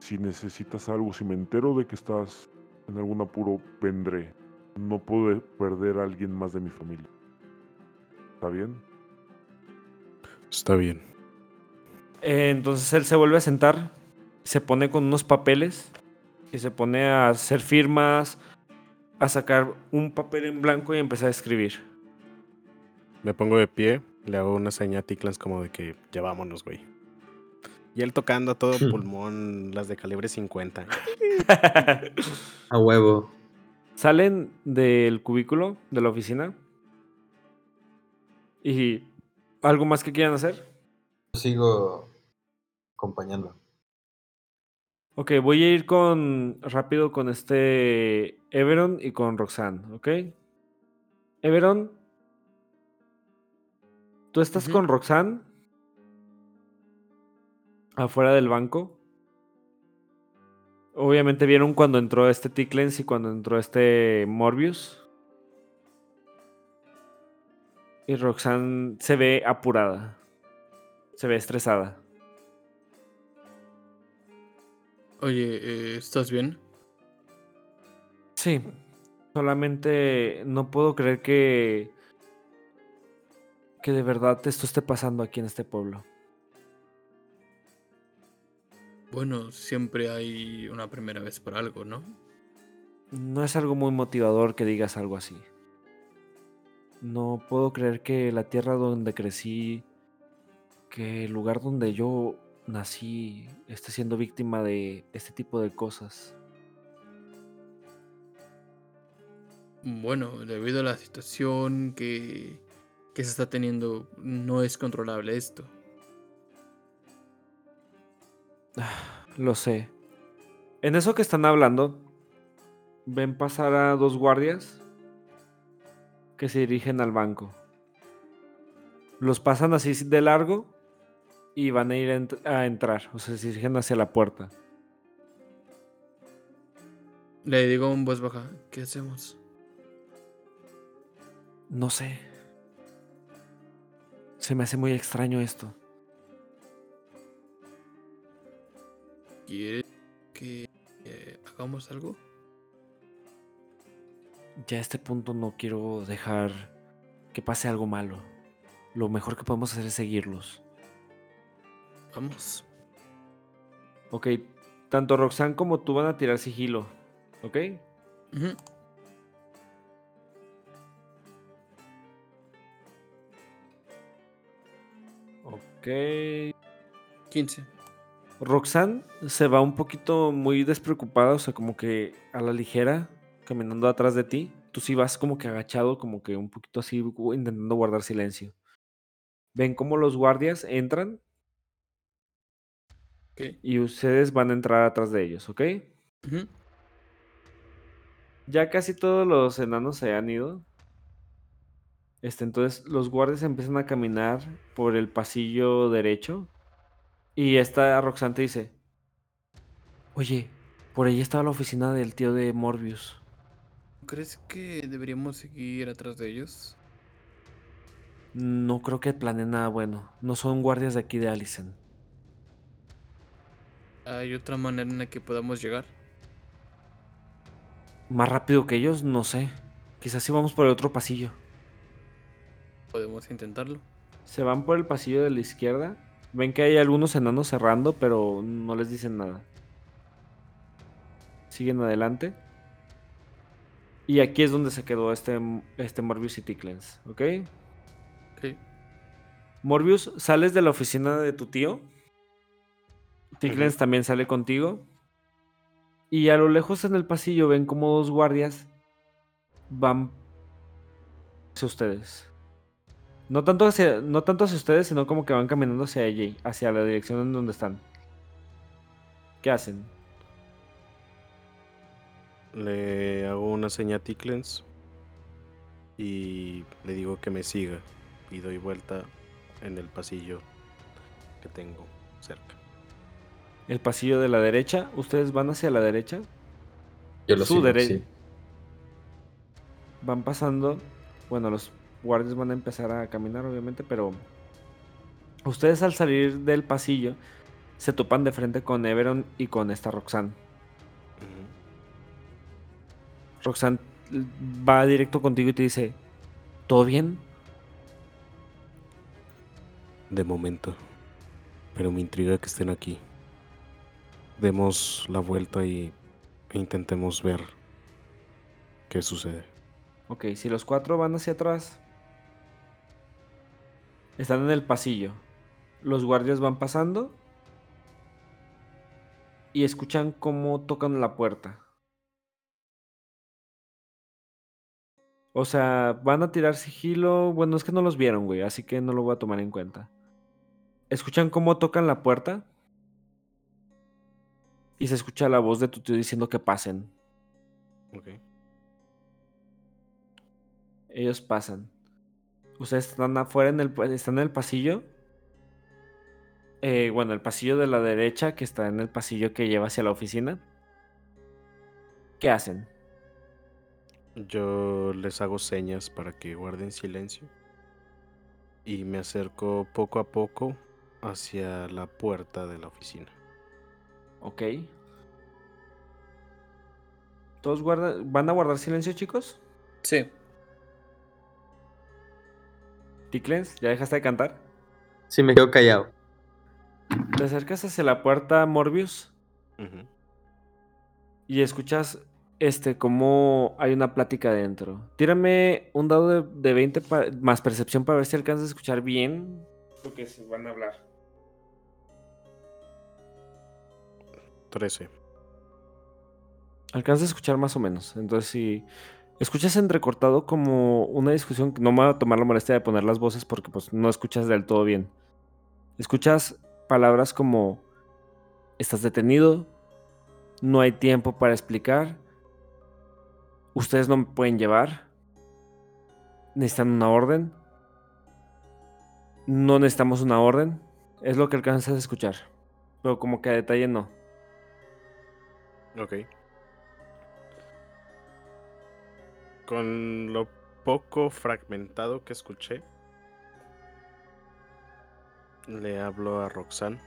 Si necesitas algo, si me entero de que estás en algún apuro, vendré. No puedo perder a alguien más de mi familia. ¿Está bien? Está bien. Eh, entonces él se vuelve a sentar, se pone con unos papeles y se pone a hacer firmas, a sacar un papel en blanco y empezar a escribir. Me pongo de pie, le hago una seña a Ticlans como de que ya vámonos, güey. Y él tocando a todo *laughs* pulmón las de calibre 50. *laughs* A huevo. Salen del cubículo de la oficina y algo más que quieran hacer. Sigo acompañando. Ok, voy a ir con rápido con este Everon y con Roxanne, ¿ok? Everon, tú estás con Roxanne afuera del banco. Obviamente vieron cuando entró este Ticklens y cuando entró este Morbius. Y Roxanne se ve apurada. Se ve estresada. Oye, eh, ¿estás bien? Sí. Solamente no puedo creer que. Que de verdad esto esté pasando aquí en este pueblo. Bueno, siempre hay una primera vez por algo, ¿no? No es algo muy motivador que digas algo así. No puedo creer que la tierra donde crecí, que el lugar donde yo nací, esté siendo víctima de este tipo de cosas. Bueno, debido a la situación que, que se está teniendo, no es controlable esto. *sighs* Lo sé. En eso que están hablando, ven pasar a dos guardias que se dirigen al banco. Los pasan así de largo y van a ir a, ent- a entrar, o sea, se dirigen hacia la puerta. Le digo en voz baja, ¿qué hacemos? No sé. Se me hace muy extraño esto. ¿Quieres que eh, hagamos algo? Ya a este punto no quiero dejar que pase algo malo. Lo mejor que podemos hacer es seguirlos. Vamos. Ok, tanto Roxanne como tú van a tirar sigilo. ¿Ok? Ujú. Ok. 15. Roxanne se va un poquito muy despreocupada, o sea, como que a la ligera, caminando atrás de ti. Tú sí vas como que agachado, como que un poquito así, intentando guardar silencio. Ven cómo los guardias entran y ustedes van a entrar atrás de ellos, ¿ok? Ya casi todos los enanos se han ido. Este, entonces los guardias empiezan a caminar por el pasillo derecho. Y esta Roxanne te dice: Oye, por ahí estaba la oficina del tío de Morbius. ¿Crees que deberíamos seguir atrás de ellos? No creo que planeen nada bueno. No son guardias de aquí de Allison. ¿Hay otra manera en la que podamos llegar? Más rápido que ellos, no sé. Quizás si vamos por el otro pasillo. Podemos intentarlo. Se van por el pasillo de la izquierda. Ven que hay algunos enanos cerrando, pero no les dicen nada. Siguen adelante. Y aquí es donde se quedó este, este Morbius y Ticklens, ¿ok? Ok. Morbius, sales de la oficina de tu tío. Ticklens también sale contigo. Y a lo lejos en el pasillo ven como dos guardias van hacia ustedes. No tanto hacia, no tanto hacia ustedes, sino como que van caminando hacia allí, hacia la dirección en donde están. ¿Qué hacen? Le hago una seña a Ticklens y le digo que me siga y doy vuelta en el pasillo que tengo cerca. El pasillo de la derecha. ¿Ustedes van hacia la derecha? Yo lo Su sigo, dere- sí. Van pasando. Bueno, los guardias van a empezar a caminar, obviamente, pero. Ustedes al salir del pasillo se topan de frente con Everon y con esta Roxanne. Roxanne va directo contigo y te dice: ¿Todo bien? De momento. Pero me intriga que estén aquí. Demos la vuelta y e intentemos ver qué sucede. Ok, si los cuatro van hacia atrás, están en el pasillo. Los guardias van pasando y escuchan cómo tocan la puerta. O sea, van a tirar sigilo. Bueno, es que no los vieron, güey, así que no lo voy a tomar en cuenta. Escuchan cómo tocan la puerta y se escucha la voz de tu tío diciendo que pasen. Ok. Ellos pasan. Ustedes están afuera en el, están en el pasillo. Eh, bueno, el pasillo de la derecha, que está en el pasillo que lleva hacia la oficina. ¿Qué hacen? Yo les hago señas para que guarden silencio. Y me acerco poco a poco hacia la puerta de la oficina. Ok. ¿Todos guardan, van a guardar silencio, chicos? Sí. ¿Ya dejaste de cantar? Sí, me quedo callado. Te acercas hacia la puerta, Morbius, y escuchas este como hay una plática dentro. Tírame un dado de, de 20 pa- más percepción para ver si alcanzas a escuchar bien lo que se van a hablar. 13. Alcanzas a escuchar más o menos. Entonces, si escuchas entrecortado como una discusión, que no me voy a tomar la molestia de poner las voces porque pues no escuchas del todo bien. Escuchas palabras como estás detenido, no hay tiempo para explicar, ustedes no me pueden llevar, necesitan una orden, no necesitamos una orden, es lo que alcanzas a escuchar, pero como que a detalle no. Ok. Con lo poco fragmentado que escuché, le hablo a Roxanne.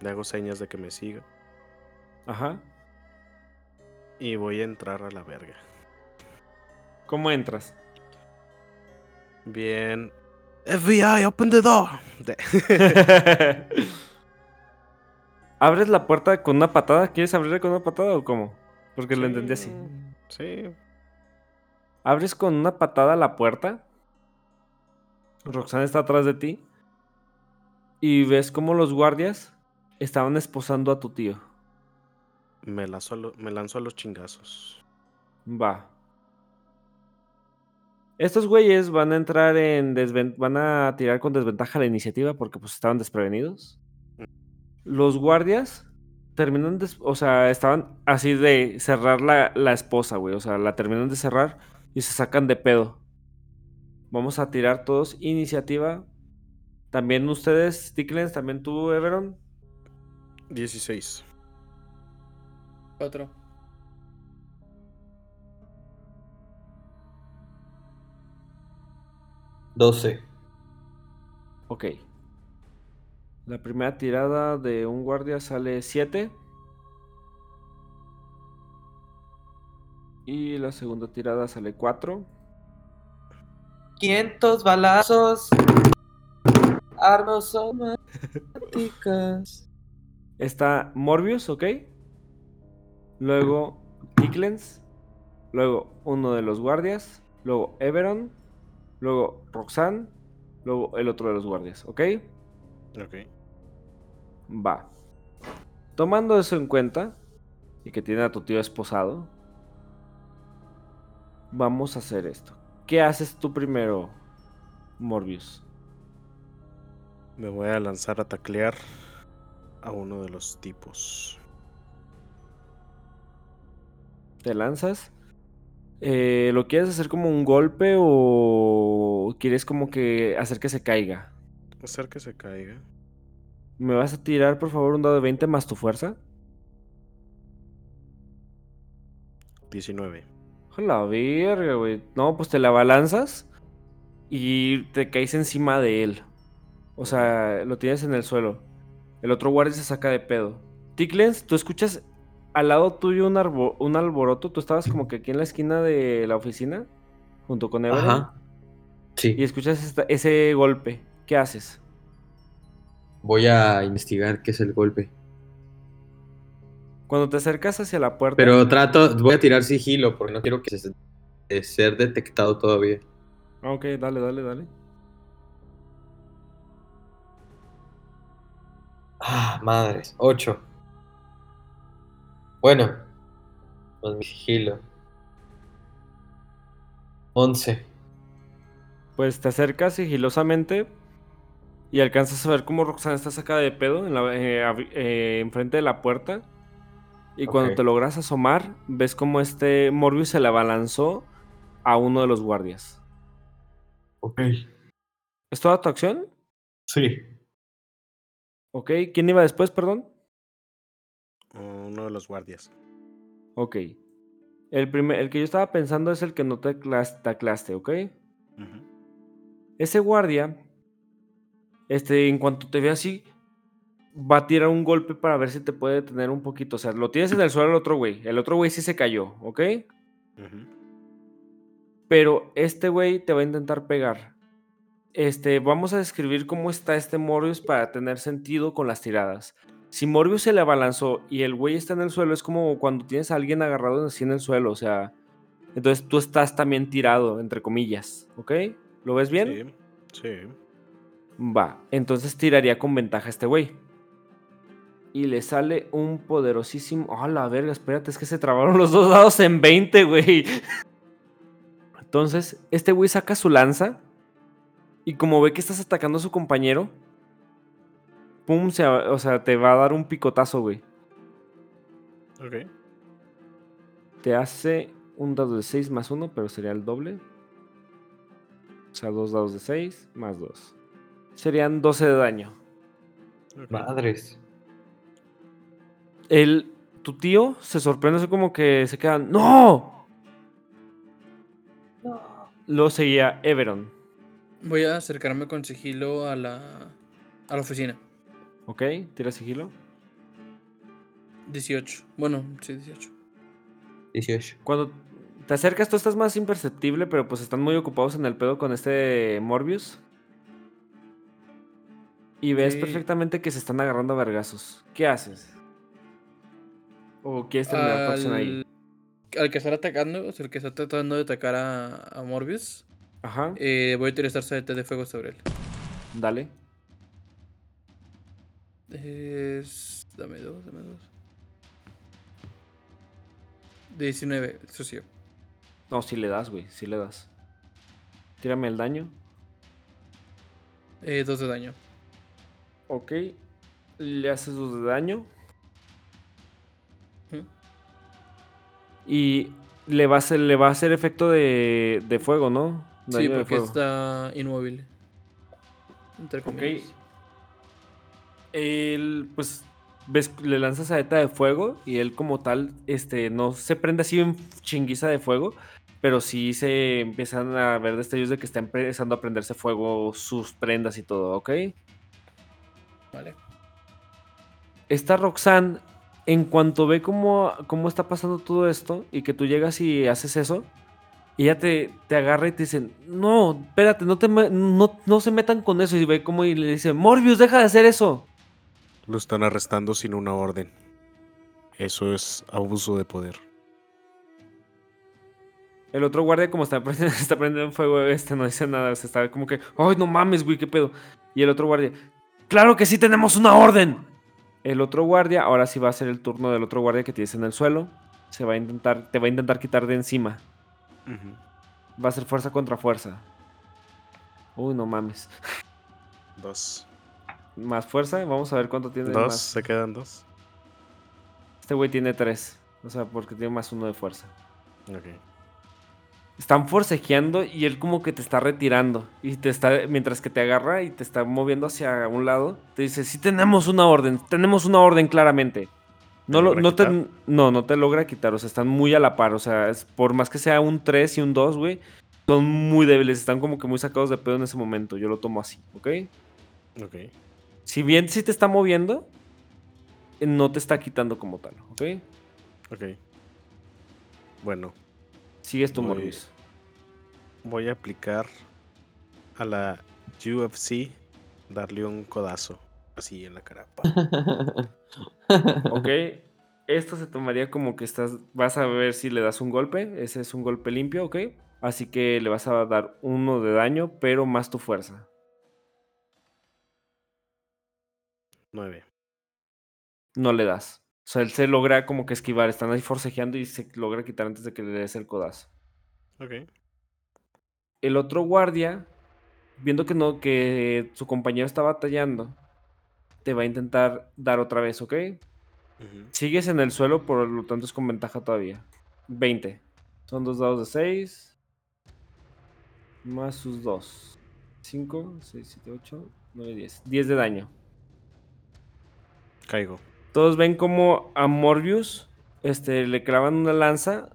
Le hago señas de que me siga. Ajá. Y voy a entrar a la verga. ¿Cómo entras? Bien. FBI, open the door. *laughs* ¿Abres la puerta con una patada? ¿Quieres abrirla con una patada o cómo? Porque lo entendí así. Sí. Abres con una patada la puerta. Roxana está atrás de ti. Y ves cómo los guardias estaban esposando a tu tío. Me lanzo, a lo- me lanzo a los chingazos. Va. Estos güeyes van a entrar en van a tirar con desventaja la iniciativa porque pues estaban desprevenidos. Los guardias terminan de, o sea, estaban así de cerrar la, la esposa, güey, o sea, la terminan de cerrar y se sacan de pedo. Vamos a tirar todos iniciativa. También ustedes, Ticklens, también tú, Everon. 16. Cuatro. Doce. Ok. La primera tirada de un guardia sale 7. Y la segunda tirada sale 4. 500 balazos. Armas somáticas. Está Morbius, ¿ok? Luego Ticklens. Luego uno de los guardias. Luego Everon. Luego Roxanne. Luego el otro de los guardias, ¿ok? Ok. Va. Tomando eso en cuenta y que tiene a tu tío esposado, vamos a hacer esto. ¿Qué haces tú primero, Morbius? Me voy a lanzar a taclear a uno de los tipos. ¿Te lanzas? Eh, ¿Lo quieres hacer como un golpe o quieres como que hacer que se caiga? Hacer que se caiga. ¿Me vas a tirar, por favor, un dado de 20 más tu fuerza? 19. A La verga, güey. No, pues te la balanzas y te caes encima de él. O sea, lo tienes en el suelo. El otro guardia se saca de pedo. Ticklens, tú escuchas al lado tuyo un, arbo- un alboroto. Tú estabas como que aquí en la esquina de la oficina, junto con Everett. Ajá. Y Sí. escuchas esta- ese golpe. ¿Qué haces? Voy a investigar qué es el golpe. Cuando te acercas hacia la puerta. Pero trato, voy a tirar sigilo porque no quiero que se, de ser detectado todavía. Ok, dale, dale, dale. Ah, madres. 8. Bueno. Más mi sigilo. 11. Pues te acercas sigilosamente y alcanzas a ver cómo Roxana está sacada de pedo en la, eh, eh, enfrente de la puerta. Y cuando te logras asomar, ves como este Morbius se le abalanzó a uno de los guardias. Ok. ¿Es toda tu acción? Sí. Ok. ¿Quién iba después, perdón? Uno de los guardias. Ok. El, primer, el que yo estaba pensando es el que no te clas- taclaste, ¿ok? Ese guardia, este, en cuanto te ve así, va a tirar un golpe para ver si te puede detener un poquito. O sea, lo tienes en el suelo el otro güey. El otro güey sí se cayó, ¿ok? Pero este güey te va a intentar pegar. Este, vamos a describir cómo está este Morbius para tener sentido con las tiradas. Si Morbius se le abalanzó y el güey está en el suelo, es como cuando tienes a alguien agarrado así en el suelo, o sea, entonces tú estás también tirado, entre comillas, ¿ok? ¿Lo ves bien? Sí. Sí. Va, entonces tiraría con ventaja este güey. Y le sale un poderosísimo. ¡Ah, la verga! Espérate, es que se trabaron los dos dados en 20, güey. Entonces, este güey saca su lanza. Y como ve que estás atacando a su compañero. Pum, se, o sea, te va a dar un picotazo, güey. Ok. Te hace un dado de 6 más 1, pero sería el doble. O sea, dos dados de 6 más 2. Serían 12 de daño. ok. Madres. El, tu tío se sorprende así como que se queda. ¡No! Luego seguía Everon. Voy a acercarme con sigilo a la, a la oficina. ¿Ok? Tira sigilo. 18. Bueno, sí, 18. 18. Cuando te acercas, tú estás más imperceptible, pero pues están muy ocupados en el pedo con este Morbius. Y ves perfectamente que se están agarrando a vergazos. ¿Qué haces? ¿O quieres terminar acción ahí? Al, al que está atacando, o sea, el que está tratando de atacar a, a Morbius, Ajá. eh, voy a utilizar saeta de fuego sobre él. Dale. Es... Dame dos, dame dos. 19, sucio. No, si le das, güey. Si le das. Tírame el daño. Eh, dos de daño. Ok. Le haces dos de daño. Y le va a hacer, le va a hacer efecto de, de fuego, ¿no? Sí, Daño porque está inmóvil. Entre. Él, pues, ves, le lanzas saeta de fuego y él como tal, este, no se prende así en chinguiza de fuego, pero sí se empiezan a ver destellos de que está empezando a prenderse fuego sus prendas y todo, ¿ok? Vale. Esta Roxanne, en cuanto ve cómo, cómo está pasando todo esto y que tú llegas y haces eso, ella te, te agarra y te dice, no, espérate, no, te, no, no se metan con eso. Y ve como y le dice, Morbius, deja de hacer eso. Lo están arrestando sin una orden. Eso es abuso de poder. El otro guardia, como está *laughs* prendiendo, está prendiendo fuego, este no dice nada. Se está como que, ay, no mames, güey, qué pedo. Y el otro guardia, claro que sí tenemos una orden. El otro guardia, ahora sí va a ser el turno del otro guardia que tienes en el suelo. Se va a intentar, te va a intentar quitar de encima. Va a ser fuerza contra fuerza. Uy, no mames. Dos. Más fuerza, vamos a ver cuánto tiene Dos, más. se quedan dos. Este güey tiene tres. O sea, porque tiene más uno de fuerza. Ok. Están forcejeando y él como que te está retirando. Y te está, mientras que te agarra y te está moviendo hacia un lado, te dice, sí tenemos una orden, tenemos una orden claramente. No, ¿Te lo- no, te, no, no te logra quitar, o sea, están muy a la par. O sea, es- por más que sea un 3 y un 2, güey, son muy débiles, están como que muy sacados de pedo en ese momento. Yo lo tomo así, ¿ok? Ok. Si bien sí te está moviendo, no te está quitando como tal, ¿ok? Ok. Bueno, Sigues tu Morbius. voy a aplicar a la UFC darle un codazo así en la cara. *laughs* Ok. Esto se tomaría como que estás. Vas a ver si le das un golpe. Ese es un golpe limpio, ¿ok? Así que le vas a dar uno de daño, pero más tu fuerza. Nueve. No le das. O sea, él se logra como que esquivar. Están ahí forcejeando y se logra quitar antes de que le des el codazo. Ok. El otro guardia, viendo que no, que su compañero está batallando, te va a intentar dar otra vez, ¿ok? Sigues en el suelo, por lo tanto es con ventaja todavía. 20. Son dos dados de 6. Más sus dos. 5, 6, 7, 8, 9, 10. 10 de daño. Caigo. Todos ven como a Morbius este, le clavan una lanza.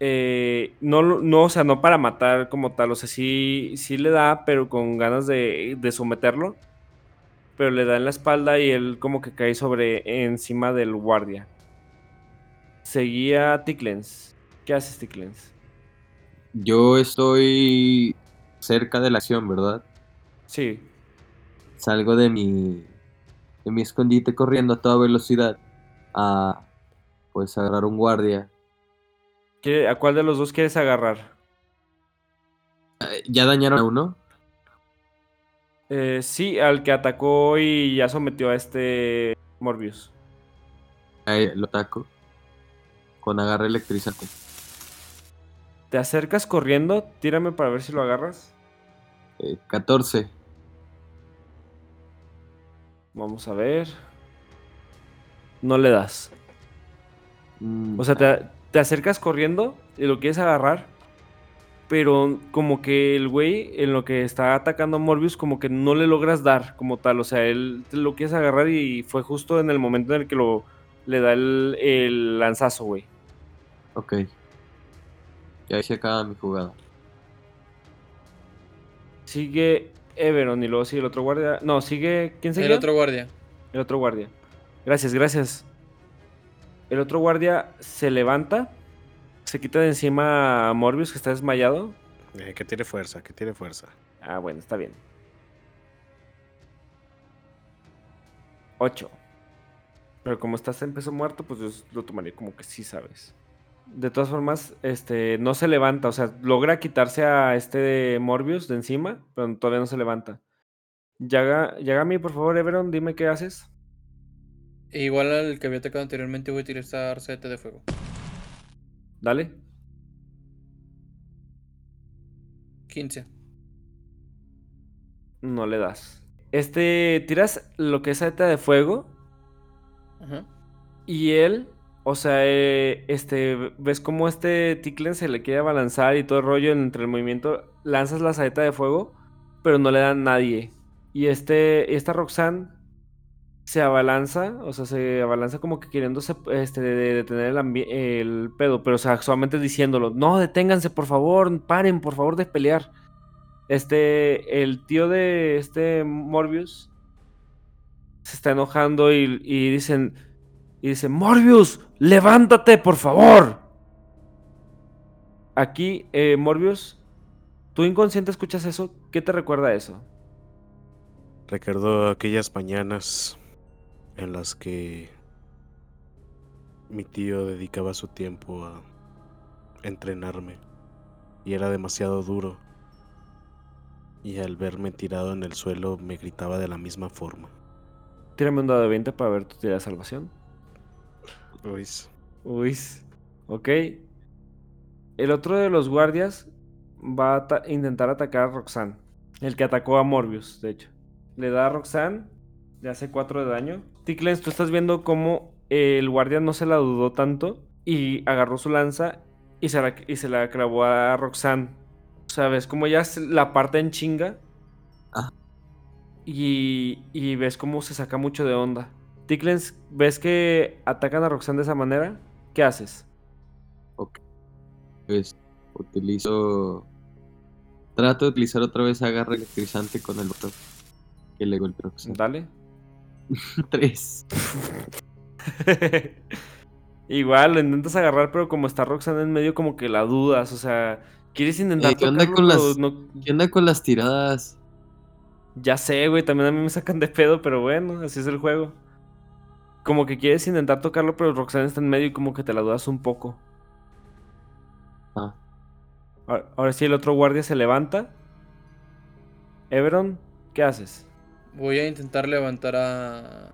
eh, no, no, o sea, no para matar como tal. O sea, sí, sí le da, pero con ganas de, de someterlo. Pero le da en la espalda y él como que cae sobre encima del guardia. Seguía Ticklenz. ¿Qué haces, Ticklenz? Yo estoy cerca de la acción, ¿verdad? Sí. Salgo de mi, de mi escondite corriendo a toda velocidad a pues agarrar un guardia. ¿Qué- ¿A cuál de los dos quieres agarrar? Eh, ¿Ya dañaron a uno? Eh, sí, al que atacó y ya sometió a este Morbius. Ahí lo ataco. Con agarre electrizante. Te acercas corriendo, tírame para ver si lo agarras. Eh, 14. Vamos a ver. No le das. Mm, O sea, te, te acercas corriendo y lo quieres agarrar. Pero como que el güey, en lo que está atacando a Morbius, como que no le logras dar como tal. O sea, él te lo quieres agarrar y fue justo en el momento en el que lo, le da el, el lanzazo, güey. Ok. Y ahí se acaba mi jugada. Sigue Everon y luego sigue el otro guardia. No, sigue. ¿Quién sigue? El otro guardia. El otro guardia. Gracias, gracias. El otro guardia se levanta. Se quita de encima a Morbius que está desmayado. Eh, que tiene fuerza, que tiene fuerza. Ah, bueno, está bien. 8. Pero como estás en peso muerto, pues yo lo tomaría como que sí sabes. De todas formas, este, no se levanta. O sea, logra quitarse a este Morbius de encima, pero todavía no se levanta. Yaga, Yagami, por favor, Everon, dime qué haces. E igual al que había atacado anteriormente, voy a utilizar sete de fuego. Dale. 15. No le das. Este, tiras lo que es saeta de fuego Ajá. y él, o sea, eh, este, ves cómo este Ticklen se le quiere abalanzar y todo el rollo entre el movimiento, lanzas la saeta de fuego, pero no le dan nadie. Y este, esta Roxanne se abalanza, o sea, se abalanza como que queriéndose este, de- de- detener el, pedo, pero o sea, solamente diciéndolo, no, deténganse, por favor, paren, por favor, de pelear. Este, el tío de este Morbius se está enojando y dicen, y dicen, Morbius, levántate, por favor. Aquí, eh, Morbius, tú inconsciente escuchas eso, ¿qué te recuerda a eso? Recuerdo aquellas mañanas en las que mi tío dedicaba su tiempo a entrenarme y era demasiado duro. Y al verme tirado en el suelo me gritaba de la misma forma. Tírame un dado de 20 para ver tu tirada de salvación. Luis, Uy, ok. El otro de los guardias va a ata- intentar atacar a Roxanne. El que atacó a Morbius, de hecho. Le da a Roxanne, le hace 4 de daño. Tickles, tú estás viendo cómo el guardia no se la dudó tanto y agarró su lanza y se la, y se la clavó a Roxanne. ¿Sabes? Como ya se- la parte en chinga. Ah. Y, y ves cómo se saca mucho de onda. Tickles, ¿ves que atacan a Roxanne de esa manera? ¿Qué haces? Pues utilizo. Trato de utilizar otra vez agarre electrizante con el botón. Que le golpeó. Dale. *laughs* 3. *laughs* Igual, lo intentas agarrar, pero como está Roxanne en medio, como que la dudas. O sea, quieres intentar Eh, ¿qué onda tocarlo, con las- no- ¿Qué onda con las tiradas? Ya sé, güey, también a mí me sacan de pedo, pero bueno, así es el juego. Como que quieres intentar tocarlo, pero Roxanne está en medio y como que te la dudas un poco. Ah. Ahora, ahora sí, el otro guardia se levanta. Everon, ¿qué haces? Voy a intentar levantar a.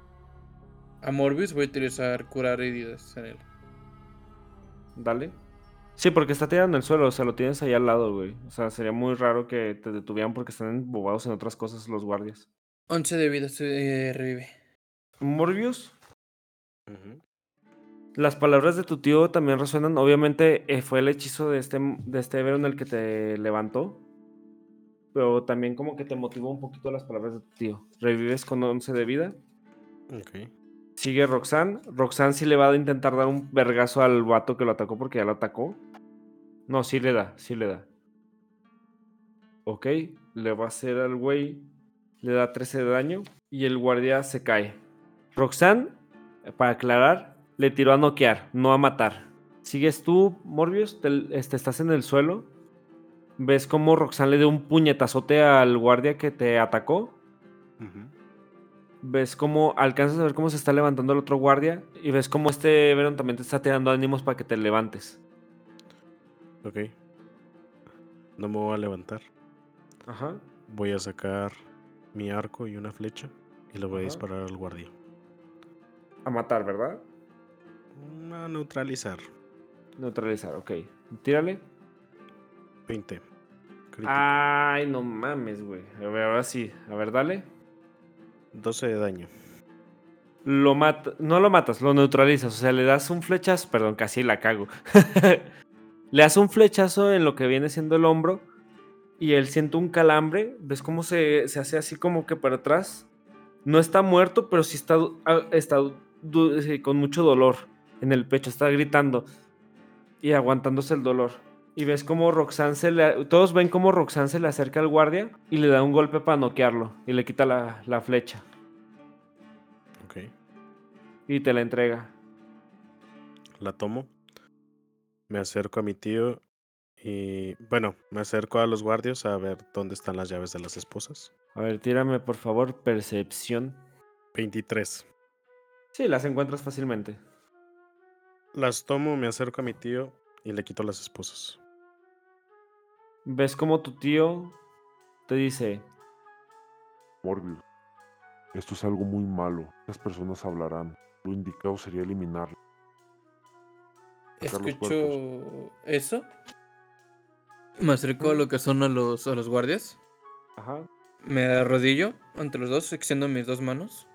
A Morbius. Voy a utilizar curar heridas en él. Dale. Sí, porque está tirado en el suelo, o sea, lo tienes ahí al lado, güey. O sea, sería muy raro que te detuvieran porque están embobados en otras cosas los guardias. 11 de vida se eh, revive. Morbius, Las palabras de tu tío también resuenan. Obviamente eh, fue el hechizo de este, de este Everon el que te levantó. Pero también como que te motivó un poquito las palabras de tu tío. Revives con 11 de vida. Ok. Sigue Roxanne. Roxanne sí le va a intentar dar un vergazo al vato que lo atacó porque ya lo atacó. No, sí le da, sí le da. Ok, le va a hacer al güey. Le da 13 de daño. Y el guardia se cae. Roxanne, para aclarar, le tiró a noquear, no a matar. Sigues tú, Morbius, te- este, estás en el suelo. Ves cómo Roxanne le dio un puñetazote al guardia que te atacó. Ves cómo alcanzas a ver cómo se está levantando el otro guardia y ves cómo este Veron también te está tirando ánimos para que te levantes. Ok. No me voy a levantar. Ajá. Voy a sacar mi arco y una flecha y le voy a disparar al guardia. A matar, ¿verdad? A neutralizar. Neutralizar, ok. Tírale. 20. Crítico. Ay, no mames, güey. A ver, ahora sí. A ver, dale. 12 de daño. Lo mata, no lo matas, lo neutralizas. O sea, le das un flechazo. Perdón, casi la cago. *laughs* le das un flechazo en lo que viene siendo el hombro. Y él siente un calambre. ¿Ves cómo se, se hace así como que para atrás? No está muerto, pero sí está, ah, está con mucho dolor en el pecho. Está gritando y aguantándose el dolor. Y ves cómo Roxanne se le. Todos ven cómo Roxanne se le acerca al guardia y le da un golpe para noquearlo. Y le quita la, la flecha. Ok. Y te la entrega. La tomo. Me acerco a mi tío y. Bueno, me acerco a los guardias a ver dónde están las llaves de las esposas. A ver, tírame por favor percepción. 23. Sí, las encuentras fácilmente. Las tomo, me acerco a mi tío y le quito las esposas. Ves como tu tío te dice, Morbius, esto es algo muy malo. Las personas hablarán. Lo indicado sería eliminarlo. Escucho eso. Me acerco a lo que son a los, a los guardias. ajá, Me arrodillo ante los dos, extiendo mis dos manos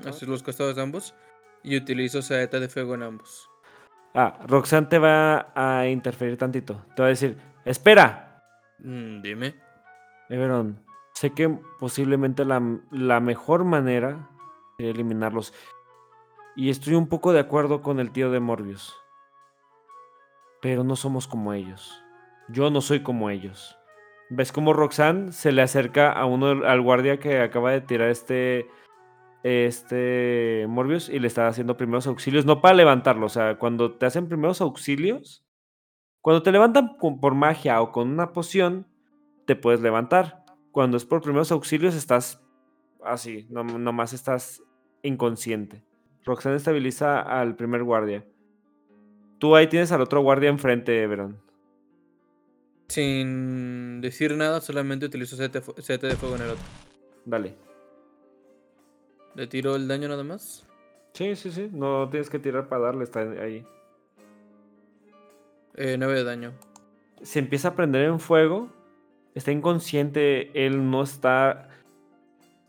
Ajá. hacia los costados de ambos y utilizo saeta de fuego en ambos. Ah, Roxanne te va a interferir tantito. Te va a decir, espera, Mm, dime. Everon, sé que posiblemente la, la mejor manera sería eliminarlos. Y estoy un poco de acuerdo con el tío de Morbius. Pero no somos como ellos. Yo no soy como ellos. ¿Ves cómo Roxanne se le acerca a uno al guardia que acaba de tirar este este Morbius y le está haciendo primeros auxilios, no para levantarlo, o sea, cuando te hacen primeros auxilios, cuando te levantan con- por magia o con una poción, te puedes levantar. Cuando es por primeros auxilios, estás así, no, nomás estás inconsciente. Roxanne estabiliza al primer guardia. Tú ahí tienes al otro guardia enfrente, Everon. Sin decir nada, solamente utilizo saeta de fuego en el otro. Dale. Le tiro el daño nada más. Sí, sí, sí. No tienes que tirar para darle, está ahí. Eh, 9 de daño. se empieza a prender en fuego. Está inconsciente. Él no está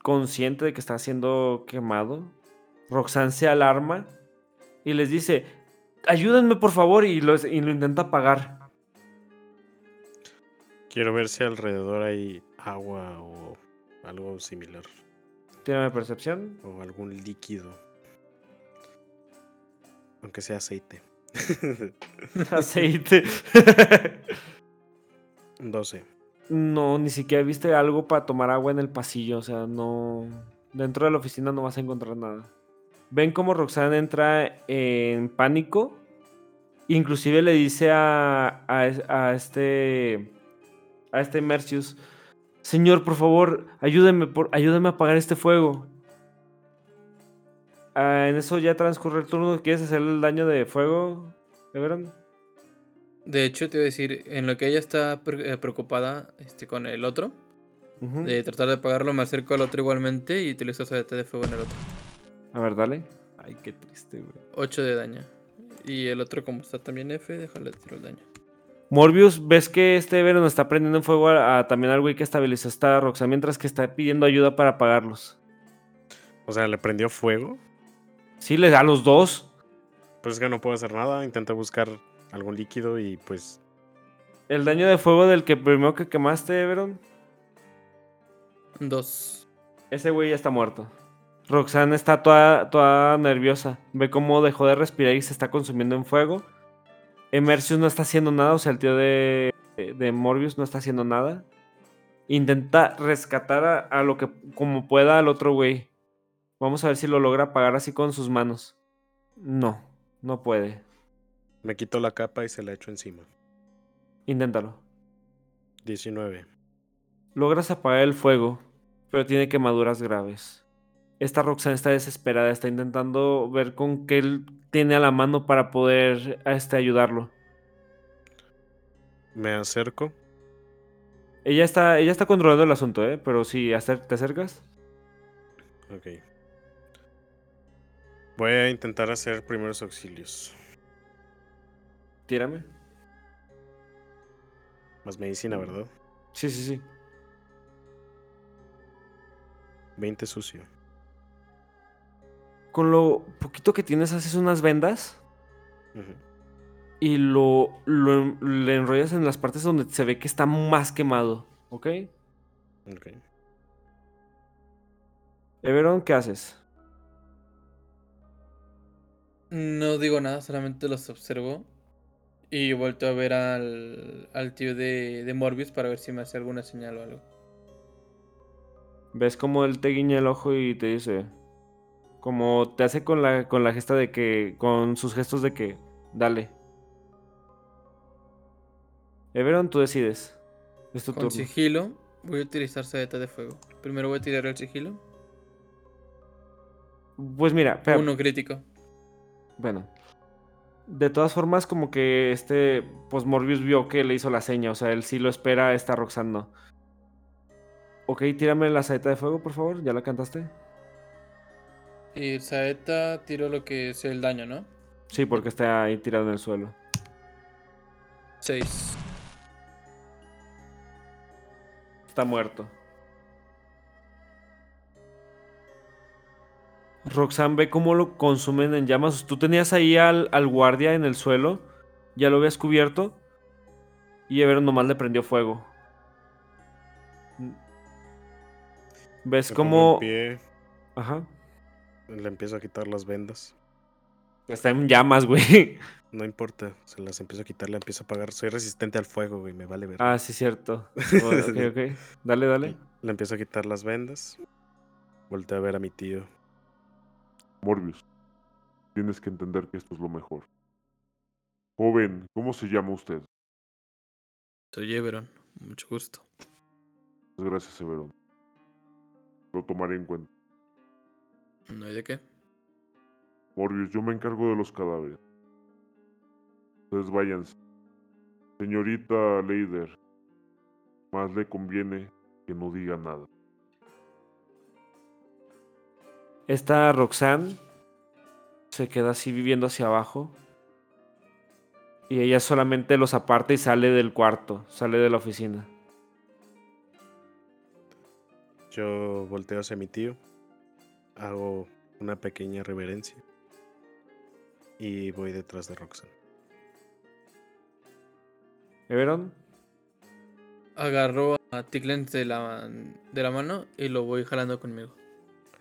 consciente de que está siendo quemado. Roxanne se alarma y les dice: Ayúdenme por favor. Y lo, y lo intenta apagar. Quiero ver si alrededor hay agua o algo similar. Tírame percepción. O algún líquido. Aunque sea aceite. *laughs* Aceite. *laughs* 12. no, ni siquiera viste algo para tomar agua en el pasillo. O sea, no. Dentro de la oficina no vas a encontrar nada. Ven cómo Roxanne entra en pánico. Inclusive le dice a, a, es- a este. A este Mercius. Señor, por favor, ayúdeme, por, ayúdeme a apagar este fuego. Ah, en eso ya transcurre el turno. ¿Quieres hacer el daño de fuego, Everon? De hecho, te voy a decir, en lo que ella está eh, preocupada este, con el otro, de tratar de apagarlo, me acerco al otro igualmente y utilizo saeta de fuego en el otro. A ver, dale. Ay, qué triste, güey. 8 de daño. Y el otro, como está también F, déjale tiro el daño. Morbius, ves que este Venom está prendiendo en fuego a, a- también al güey que estabilizó esta Roxanne mientras que está pidiendo ayuda para apagarlos. O sea, le prendió fuego. Sí, le da a los dos. Pues es que no puedo hacer nada. Intenté buscar algún líquido y pues. El daño de fuego del que primero que quemaste, Everon, Dos. ese güey ya está muerto. Roxanne está toda, toda nerviosa. Ve cómo dejó de respirar y se está consumiendo en fuego. Emercius no está haciendo nada, o sea, el tío de, de Morbius no está haciendo nada. Intenta rescatar a, a lo que como pueda al otro güey. Vamos a ver si lo logra apagar así con sus manos. No, no puede. Me quito la capa y se la echo encima. Inténtalo. 19. Logras apagar el fuego, pero tiene quemaduras graves. Esta Roxanne está desesperada, está intentando ver con qué él tiene a la mano para poder este, ayudarlo. Me acerco. Ella está, ella está controlando el asunto, ¿eh? Pero si acer- te acercas, Ok. Voy a intentar hacer primeros auxilios. tírame. Más medicina, ¿verdad? Sí, sí, sí. 20 sucio. Con lo poquito que tienes haces unas vendas y lo, lo le enrollas en las partes donde se ve que está más quemado, ¿ok? Ok. Everon, ¿qué haces? No digo nada, solamente los observo. Y vuelto a ver al, al tío de, de Morbius para ver si me hace alguna señal o algo. Ves como él te guiña el ojo y te dice. Como te hace con la, con la gesta de que. Con sus gestos de que. Dale. Everon, tú decides. Es tu Con turno. sigilo voy a utilizar saeta de fuego. Primero voy a tirar el sigilo. Pues mira, espera, Uno crítico. Bueno. De todas formas, como que este. Pues Morbius vio que le hizo la seña. O sea, él sí lo espera, esta Roxanne no. Ok, tírame la saeta de fuego, por favor. ¿Ya la cantaste? Y saeta tiro lo que es el daño, ¿no? Sí, porque está ahí tirado en el suelo. 6. Está muerto. Roxanne ve cómo lo consumen en llamas. Tú tenías ahí al, al guardia en el suelo. Ya lo habías cubierto. Y Everon nomás le prendió fuego. ¿Ves cómo...? Ajá. Le empiezo a quitar las vendas. Está en llamas, güey. *laughs* No importa, se las empiezo a quitar, le empiezo a apagar. Soy resistente al fuego, güey, me vale ver. Ah, sí, cierto. Oh, *laughs* ok, ok. Dale, dale. Le empiezo a quitar las vendas. Volteo a ver a mi tío. Morbius, tienes que entender que esto es lo mejor. Joven, ¿cómo se llama usted? Soy Everon. Mucho gusto. Muchas gracias, Severón. Lo tomaré en cuenta. No hay de qué. Morbius, yo me encargo de los cadáveres. Ustedes váyanse. Señorita Leider, más le conviene que no diga nada. Esta Roxanne se queda así viviendo hacia abajo. Y ella solamente los aparta y sale del cuarto, sale de la oficina. Yo volteo hacia mi tío. Hago una pequeña reverencia. Y voy detrás de Roxanne. ¿Everon? Agarro a Ticklens de la, de la mano y lo voy jalando conmigo.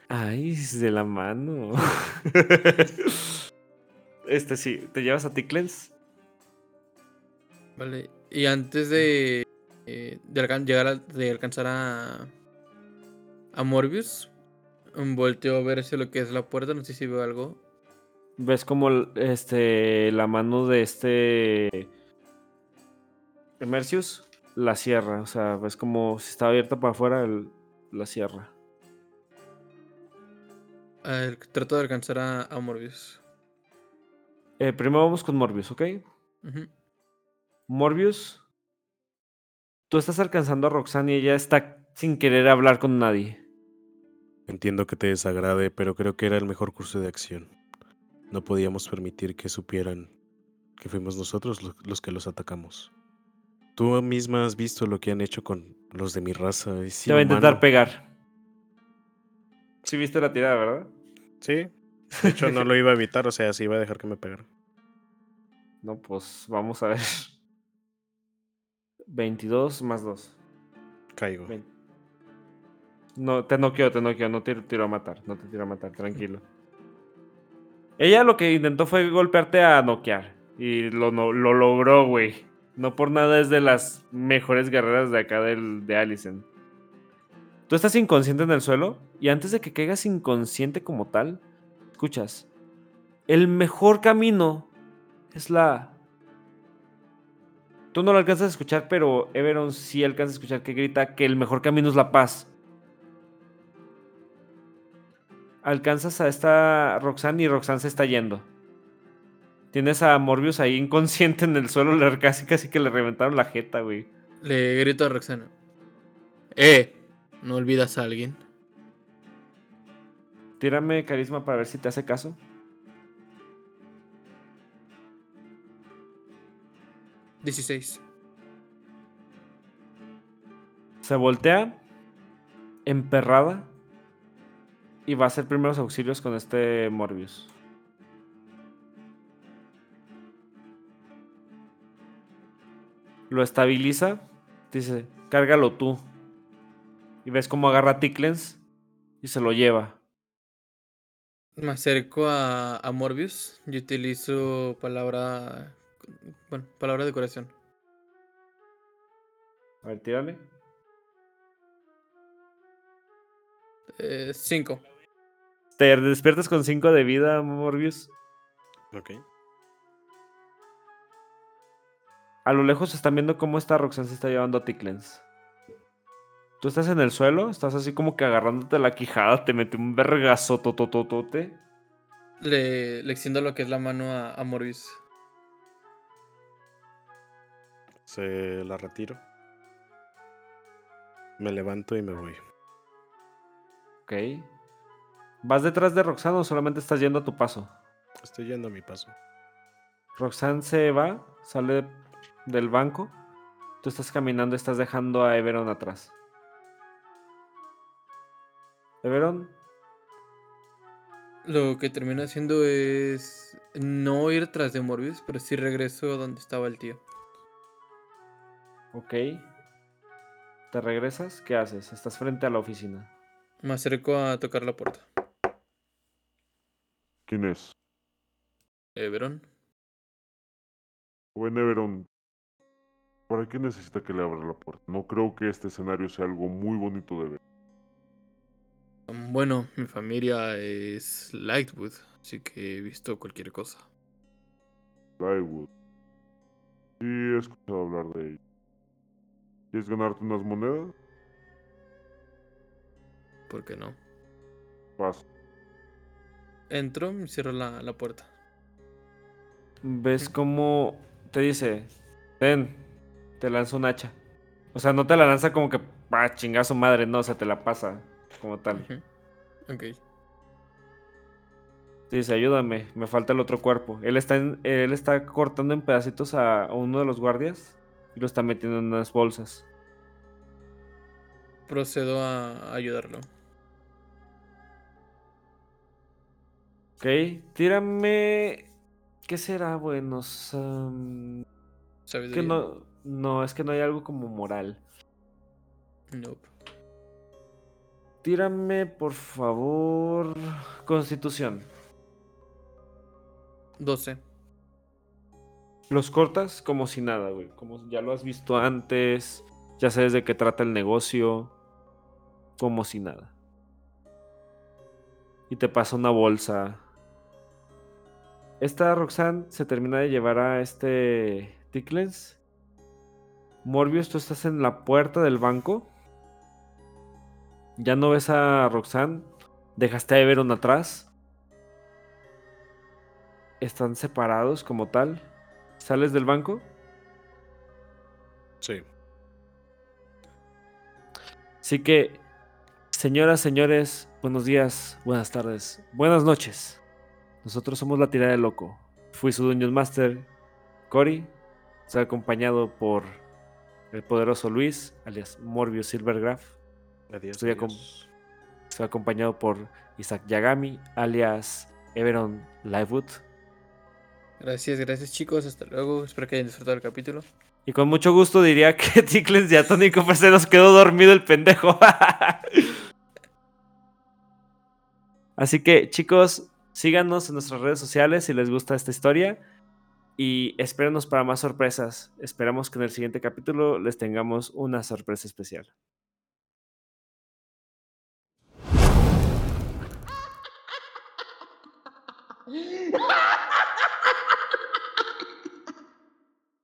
Ay, es de la mano. *laughs* este sí, ¿te llevas a Ticklens? Vale. Y antes de, eh, de, alcan- llegar a- de alcanzar a, a Morbius, volteo a ver hacia lo que es la puerta. No sé si veo algo. ¿Ves como este, la mano de este Emercius la cierra? O sea, ves como si está abierta para afuera, el- la cierra. Ah, trato de alcanzar a, a Morbius. Eh, primero vamos con Morbius, ¿ok? Morbius, tú estás alcanzando a Roxanne y ella está sin querer hablar con nadie. Entiendo que te desagrade, pero creo que era el mejor curso de acción. No podíamos permitir que supieran que fuimos nosotros lo- los que los atacamos. Tú misma has visto lo que han hecho con los de mi raza. Es Te va a intentar pegar. Sí viste la tirada, ¿verdad? Sí, De hecho, no lo *laughs* iba a evitar, o sea, sí iba a dejar que me pegara. No, pues vamos a ver. *laughs* 22 más 2. Caigo. No, te noqueo, te noqueo, no te tiro a matar, no te tiro a matar, tranquilo. Ella lo que intentó fue golpearte a noquear. Y lo, no- lo logró, güey. No por nada es de las mejores guerreras de acá del, de Allison. Tú estás inconsciente en el suelo y antes de que caigas inconsciente como tal, escuchas. El mejor camino es la... Tú no lo alcanzas a escuchar, pero Everon sí alcanza a escuchar que grita que el mejor camino es la paz. Alcanzas a esta Roxanne y Roxanne se está yendo. Tienes a Morbius ahí inconsciente en el suelo, le- casi casi que le reventaron la jeta, güey. Le grito a Roxana. ¡Eh! ¿No olvidas a alguien? Tírame carisma para ver si te hace caso. Dieciséis. Se voltea, emperrada, y va a hacer primeros auxilios con este Morbius. Lo estabiliza, dice, cárgalo tú. Y ves cómo agarra a Tickens y se lo lleva. Me acerco a, a Morbius y utilizo palabra. Bueno, palabra de corazón. A ver, tírale. Eh, cinco. Te despiertas con 5 de vida, Morbius. Ok. A lo lejos están viendo cómo esta Roxanne se está llevando a Tickens. Tú estás en el suelo, estás así como que agarrándote la quijada, te mete un vergazo totototote. Le, le extiendo lo que es la mano a, a Morbius. Se la retiro. Me levanto y me voy. Ok. ¿Vas detrás de Roxanne o solamente estás yendo a tu paso? Estoy yendo a mi paso. Roxanne se va, sale del banco. Tú estás caminando, estás dejando a Everon atrás. Everon, Lo que termino haciendo es no ir tras de Morbius, pero sí regreso a donde estaba el tío. ok. ¿Te regresas? ¿Qué haces? Estás frente a la oficina. Me acerco a tocar la puerta. ¿Quién es? Everon. Joven Everon, ¿para qué necesita que le abra la puerta? No creo que este escenario sea algo muy bonito de ver. Bueno, mi familia es Lightwood, así que he visto cualquier cosa. Plywood. Sí, he escuchado hablar de ella. ¿Quieres ganarte unas monedas? ¿Por qué no? Pasa. Entro y cierro la, la puerta. ves cómo te dice, ten, te lanza un hacha. O sea, no te la lanza como que, ah, chingazo madre, no, o sea, te la pasa como tal. Ujú. Ok. Te dice, ayúdame, me falta el otro cuerpo. Él está, en- él está cortando en pedacitos a, a uno de los guardias y lo está metiendo en unas bolsas. Procedo a ayudarlo. Ok, tírame... ¿Qué será bueno? Sam- que no, no, es que no hay algo como moral. Nope. Tírame, por favor, Constitución. 12. Los cortas como si nada, güey. Como ya lo has visto antes, ya sabes de qué trata el negocio. Como si nada. Y te pasa una bolsa. Esta Roxanne se termina de llevar a este Tickles. Morbius, tú estás en la puerta del banco. Ya no ves a Roxanne. Dejaste a Everon atrás. Están separados como tal. ¿Sales del banco? Sí. Así que, señoras, señores, buenos días, buenas tardes, buenas noches. Nosotros somos la tirada de loco. Fui su Dungeon Master, Cory. Estoy acompañado por el poderoso Luis, alias Morbius Silvergraph. Adiós. Estoy acom-. Estoy acompañado por Isaac Yagami, alias Everon Livewood. Gracias, gracias chicos. Hasta luego. Espero que hayan disfrutado el capítulo. Y con mucho gusto diría *laughs* que Ticles Diatónico pues se nos quedó dormido el pendejo. *laughs* Así que chicos, síganos en nuestras redes sociales si les gusta esta historia. Y espérenos para más sorpresas. Esperamos que en el siguiente capítulo les tengamos una sorpresa especial. *laughs*